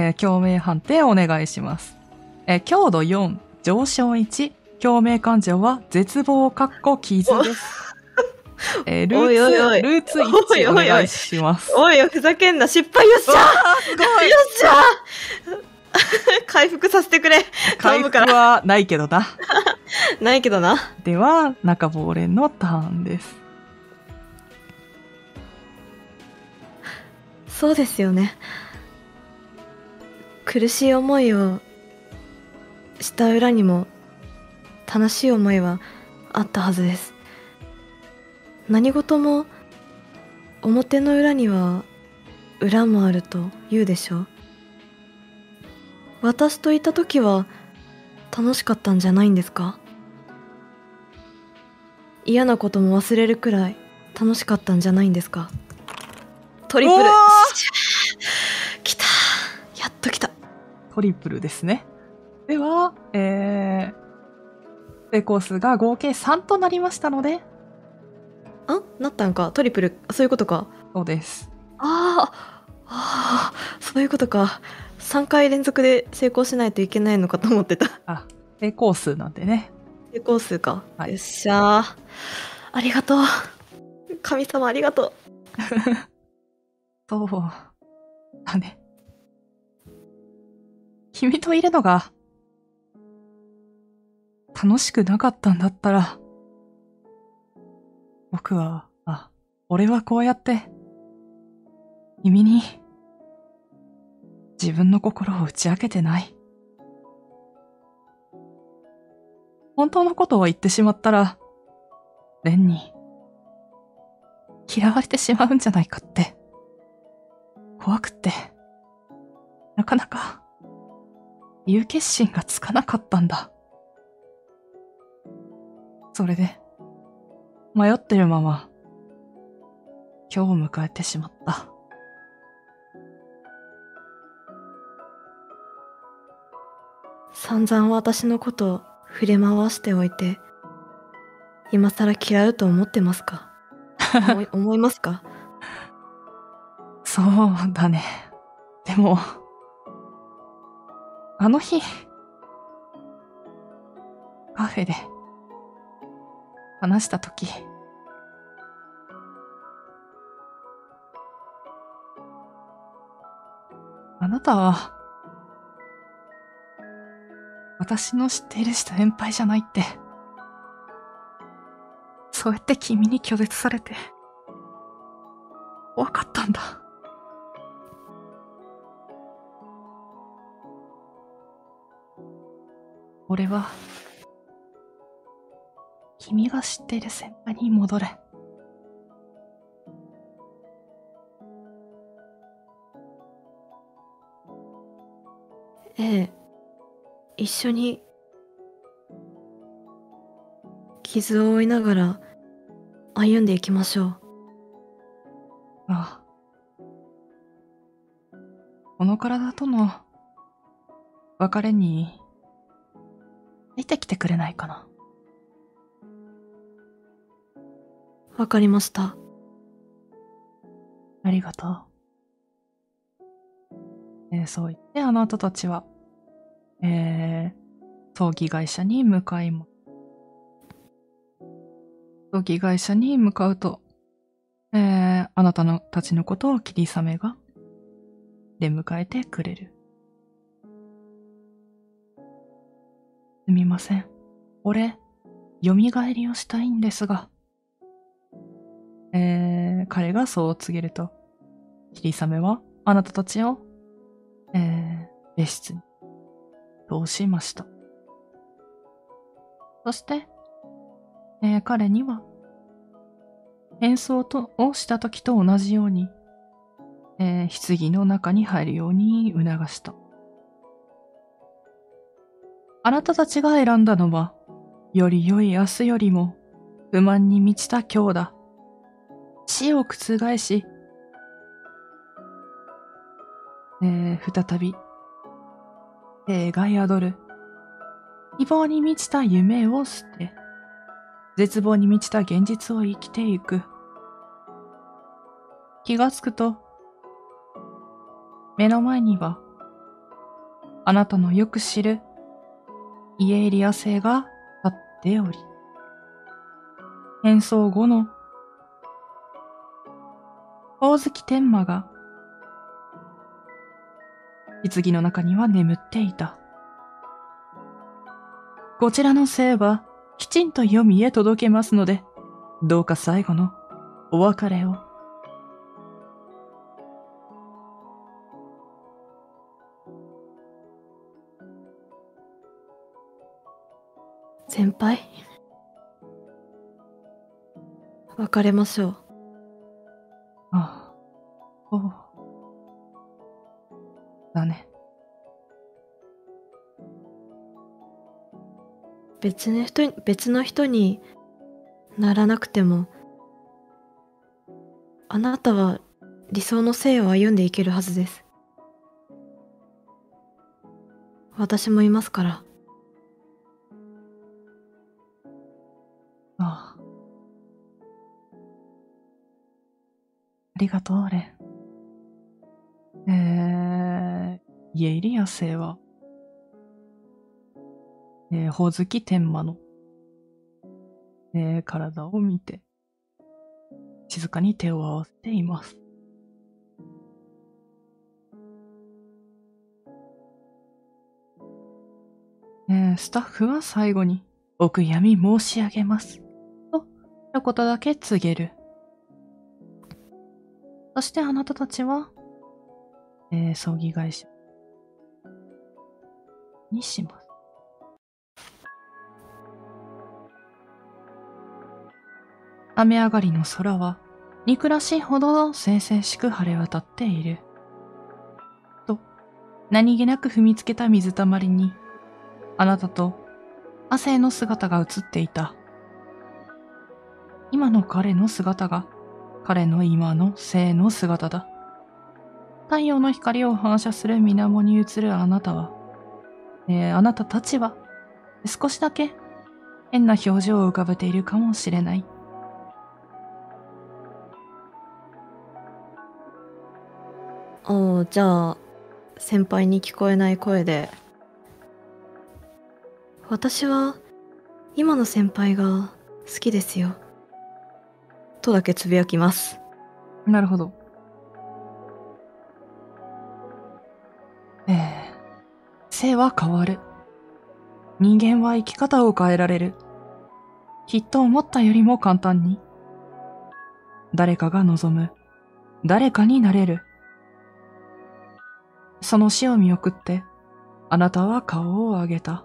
Speaker 1: えー共鳴判定お願いします。えー強度4、上昇1、共鳴感情は絶望かっこ傷です。えールーツ、
Speaker 2: おいおい。おい
Speaker 1: ルーツ
Speaker 2: おいおい。
Speaker 1: 1
Speaker 2: お
Speaker 1: 願いします。
Speaker 2: おいふざけんな。失敗よっしゃ。
Speaker 1: すごい。
Speaker 2: っしゃ。回復させてくれ。
Speaker 1: 回復はないけどな。
Speaker 2: ないけどな。
Speaker 1: では、中坊連のターンです。
Speaker 2: そうですよね苦しい思いをした裏にも楽しい思いはあったはずです。何事も表の裏には裏もあると言うでしょう。私といた時は楽しかったんじゃないんですか？嫌なことも忘れるくらい楽しかったんじゃないんですか？トリプル。
Speaker 1: うわ
Speaker 2: 来た。やっと来た
Speaker 1: トリプルですね。では、えー、成功数が合計3となりましたので、
Speaker 2: あなったんか。トリプル。そういうことか。
Speaker 1: そうです。
Speaker 2: あーあーそういうことか。3回連続で成功しないといけないのかと思ってた。
Speaker 1: あ、成功数なんでね。
Speaker 2: 成功数か、
Speaker 1: はい。
Speaker 2: よっしゃー。ありがとう。神様ありがと
Speaker 1: そう。だね。君といるのが、楽しくなかったんだったら、僕は、あ、俺はこうやって、君に、自分の心を打ち明けてない。本当のことを言ってしまったら、レンに、嫌われてしまうんじゃないかって。怖くって、なかなか、言う決心がつかなかったんだ。それで、迷ってるまま、今日を迎えてしまった。
Speaker 2: う散々私のこと触れ回しておいて、今更嫌うと思ってますか？思い ますか？
Speaker 1: そうだね。でも、あの日、カフェで話したとき、あなたは、私の知っている先輩じゃないって、そうやって君に拒絶されて、怖かったんだ。俺は、君が知っている先輩に戻れ。
Speaker 2: ええ、一緒に傷を負いながら歩んでいきましょう。
Speaker 1: ああ。この体との別れに出てきてくれないかな。
Speaker 2: わかりました。
Speaker 1: ありがとう。えーそう言ってあなたたちは、えー、葬儀会社に向かいます。葬儀会社に向かうと、えー、あなたのたちのことを霧雨が出迎えてくれる。すみません。俺、蘇りをしたいんですが。えー、彼がそう告げると、霧雨はあなたたちを、えー、別室に通しました。そして、えー彼には、演奏とをした時と同じように、えー棺の中に入るように促した。あなたたちが選んだのは、より良い明日よりも、不満に満ちた今日だ。死を覆し、えー再び、生が宿る。希望に満ちた夢を捨て、絶望に満ちた現実を生きていく。気がつくと、目の前には、あなたのよく知る家入り野生が立っており、変装後のほおずき天馬が、棺の中には眠っていた。こちらの生は、きちんと読みへ届けますので、どうか最後のお別れを。
Speaker 2: 先輩別れましょう。
Speaker 1: ああ、そう。だね。
Speaker 2: 別の人に別の人にならなくてもあなたは理想の生を歩んでいけるはずです私もいますから
Speaker 1: りがとう、レン。えー、家入り野生は、えー、ほおずき天馬の、えー、体を見て、静かに手を合わせています。えースタッフは最後に、お悔やみ申し上げます。と、一言だけ告げる。そしてあなたたちは、えー葬儀会社にします。雨上がりの空は、憎らしいほど清々しく晴れ渡っている。と、何気なく踏みつけた水たまりに、あなたと亜生の姿が映っていた。今の彼の姿が、彼の今の生の姿だ。太陽の光を反射する水面に映るあなたは、えーあなたたちは、少しだけ変な表情を浮かべているかもしれない。
Speaker 2: おーじゃあ先輩に聞こえない声で私は今の先輩が好きですよとだけつぶやきます
Speaker 1: なるほど。ええ性は変わる。人間は生き方を変えられる。きっと思ったよりも簡単に。誰かが望む。誰かになれる。その死を見送って、あなたは顔を上げた。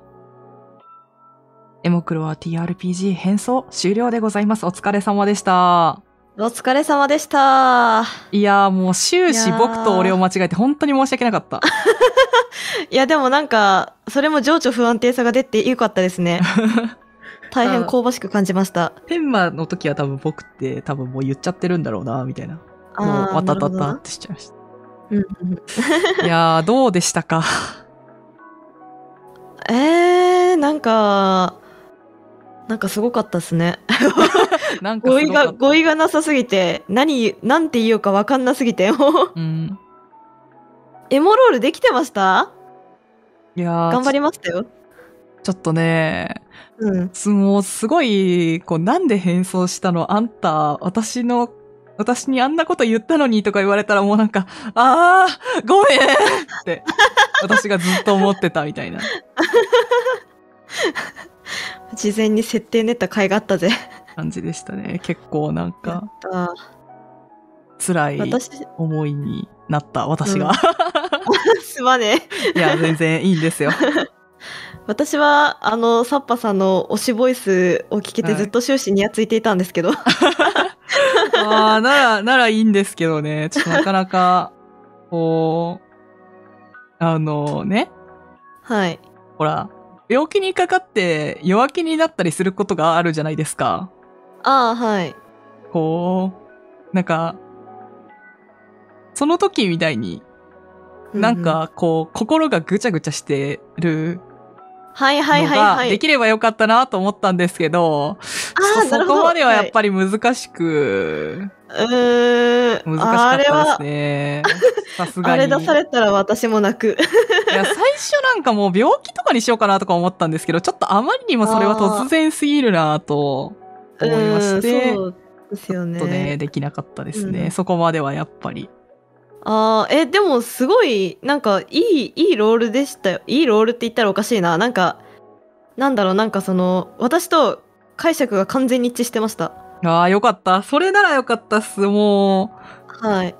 Speaker 1: エモクロは TRPG 変装終了でございます。お疲れ様でした。
Speaker 2: お疲れ様でした
Speaker 1: いやーもう終始僕と俺を間違えて本当に申し訳なかった。
Speaker 2: いやでもなんかそれも情緒不安定さが出てよかったですね 大変香ばしく感じました
Speaker 1: 天馬の時は多分僕って多分もう言っちゃってるんだろうな、みたいな。もう、わたたたってしちゃいました。いやー、どうでしたか？
Speaker 2: えー、なんかなんかすごかったですね。
Speaker 1: なんか
Speaker 2: 語彙が。語彙がなさすぎて何なんて言おうかわかんなすぎてもう。
Speaker 1: うん。
Speaker 2: エモロールできてました？
Speaker 1: いやー、
Speaker 2: 頑張りましたよ。
Speaker 1: ちょっとね、
Speaker 2: うん。
Speaker 1: すもうすごい、こう、なんで変装したの？あんた、私の、私にあんなこと言ったのにとか言われたらもうなんか、あー、ごめんって、私がずっと思ってたみたいな
Speaker 2: 事前に設定練った甲斐があったぜ
Speaker 1: 感じでしたね。結構なん
Speaker 2: や
Speaker 1: か、辛い
Speaker 2: 私
Speaker 1: 思いになった、私が。
Speaker 2: すまねえ
Speaker 1: いや、全然いいんですよ。
Speaker 2: 私はあのサッパさんの推しボイスを聞けて
Speaker 1: はい
Speaker 2: ずっと終始にやついていたんですけど、
Speaker 1: ああ、なら、ならいいんですけどね。ちょっとなかなか、こう、あのね、
Speaker 2: はい
Speaker 1: ほら、病気にかかって弱気になったりすることがあるじゃないですか。
Speaker 2: ああはい
Speaker 1: こう、なんか、その時みたいに、なんか、こう、心がぐちゃぐちゃしてる
Speaker 2: はいはい
Speaker 1: の
Speaker 2: はいはい
Speaker 1: ができればよかったなと思ったんですけど、
Speaker 2: あーなるほど
Speaker 1: そこまではやっぱり難しく、
Speaker 2: うーん
Speaker 1: 難しかった
Speaker 2: は
Speaker 1: ですね。さすが
Speaker 2: あ
Speaker 1: に。
Speaker 2: れ出されたら私も泣く
Speaker 1: いや、最初なんかもう病気とかにしようかなとか思ったんですけど、ちょっとあまりにもそれは突然すぎるなと思いまして、
Speaker 2: そうですよね
Speaker 1: っとね、できなかったですね。
Speaker 2: うん
Speaker 1: そこまではやっぱり。
Speaker 2: あーえでもすごいなんかいいいいロールでしたよいいロールって言ったらおかしいななんかなんだろうなんかその私と解釈が完全に一致してました
Speaker 1: ああ、よかった。それならよかったっす。も
Speaker 2: はい、
Speaker 1: う、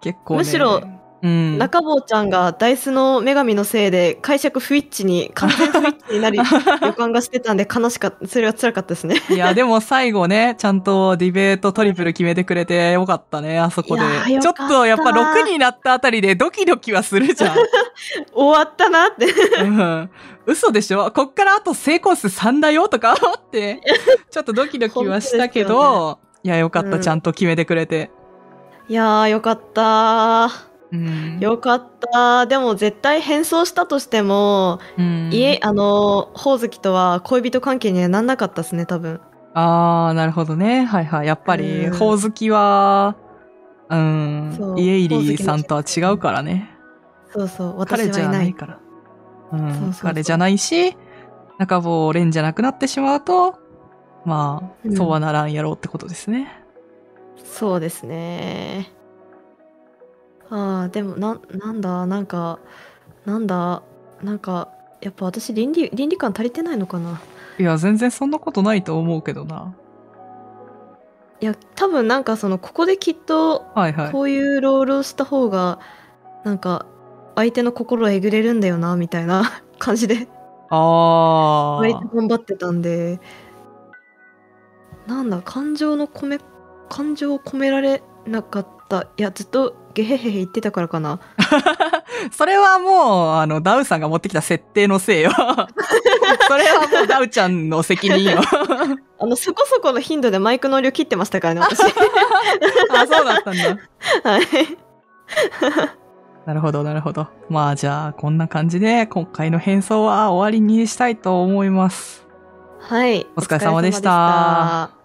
Speaker 1: 結構ね。
Speaker 2: むしろ、
Speaker 1: うん。
Speaker 2: 中坊ちゃんがダイスの女神のせいで解釈不一致に完全不一致になる 予感がしてたんで悲しかったそれは辛かったですね
Speaker 1: いや、でも最後ね、ちゃんとディベートトリプル決めてくれてよかったね、あそこでちょ
Speaker 2: かっ
Speaker 1: とやっぱ6になったあたりでドキドキはするじゃん。
Speaker 2: 終わったなって
Speaker 1: うん。嘘でしょ？こっからあと成功数3だよとか思って、ちょっとドキドキはしたけど、いや、よかった、
Speaker 2: うん
Speaker 1: ちゃんと決めてくれて。
Speaker 2: いやーよかった
Speaker 1: うん。
Speaker 2: よかったでも絶対変装したとしても、
Speaker 1: うん、
Speaker 2: 家あのほおずきとは恋人関係にはなんなかったですね多分
Speaker 1: あー、なるほどね。はいはい。やっぱり、
Speaker 2: うん
Speaker 1: ほおずきは、うん家入りさんとは違うからね。
Speaker 2: そうそう私
Speaker 1: 彼じゃ
Speaker 2: はいな
Speaker 1: ないいから。うん、
Speaker 2: そうそうそう
Speaker 1: 彼じゃないし、中坊蓮じゃなくなってしまうと、まあ、
Speaker 2: うん
Speaker 1: そうはならんやろうってことですね。
Speaker 2: そうですねあーでもななんだ？なんかなんだ？なんかやっぱ私倫理倫理観足りてないのかな？い
Speaker 1: や、全然そんなことないと思うけどな。
Speaker 2: いや多分なんかそのここできっと
Speaker 1: はいはい。
Speaker 2: こういうロールをした方がなんか相手の心をえぐれるんだよなみたいな 感じで
Speaker 1: あ
Speaker 2: 割と
Speaker 1: ー。
Speaker 2: 頑張ってたんでなんだ感情の込め感情を込められなかったいやずっとゲヘヘヘ言ってたからかな
Speaker 1: それはもう、あの、ダウさんが持ってきた設定のせいよ。それはもうダウちゃんの責任よ。
Speaker 2: あのそこそこの頻度でマイクの量切ってましたからね私
Speaker 1: あ、そうだったんだ。
Speaker 2: はい
Speaker 1: なるほど、なるほど。まあじゃあ、こんな感じで、今回の変装は終わりにしたいと思います。
Speaker 2: はい。
Speaker 1: お疲れ様でした
Speaker 2: お疲れ様でした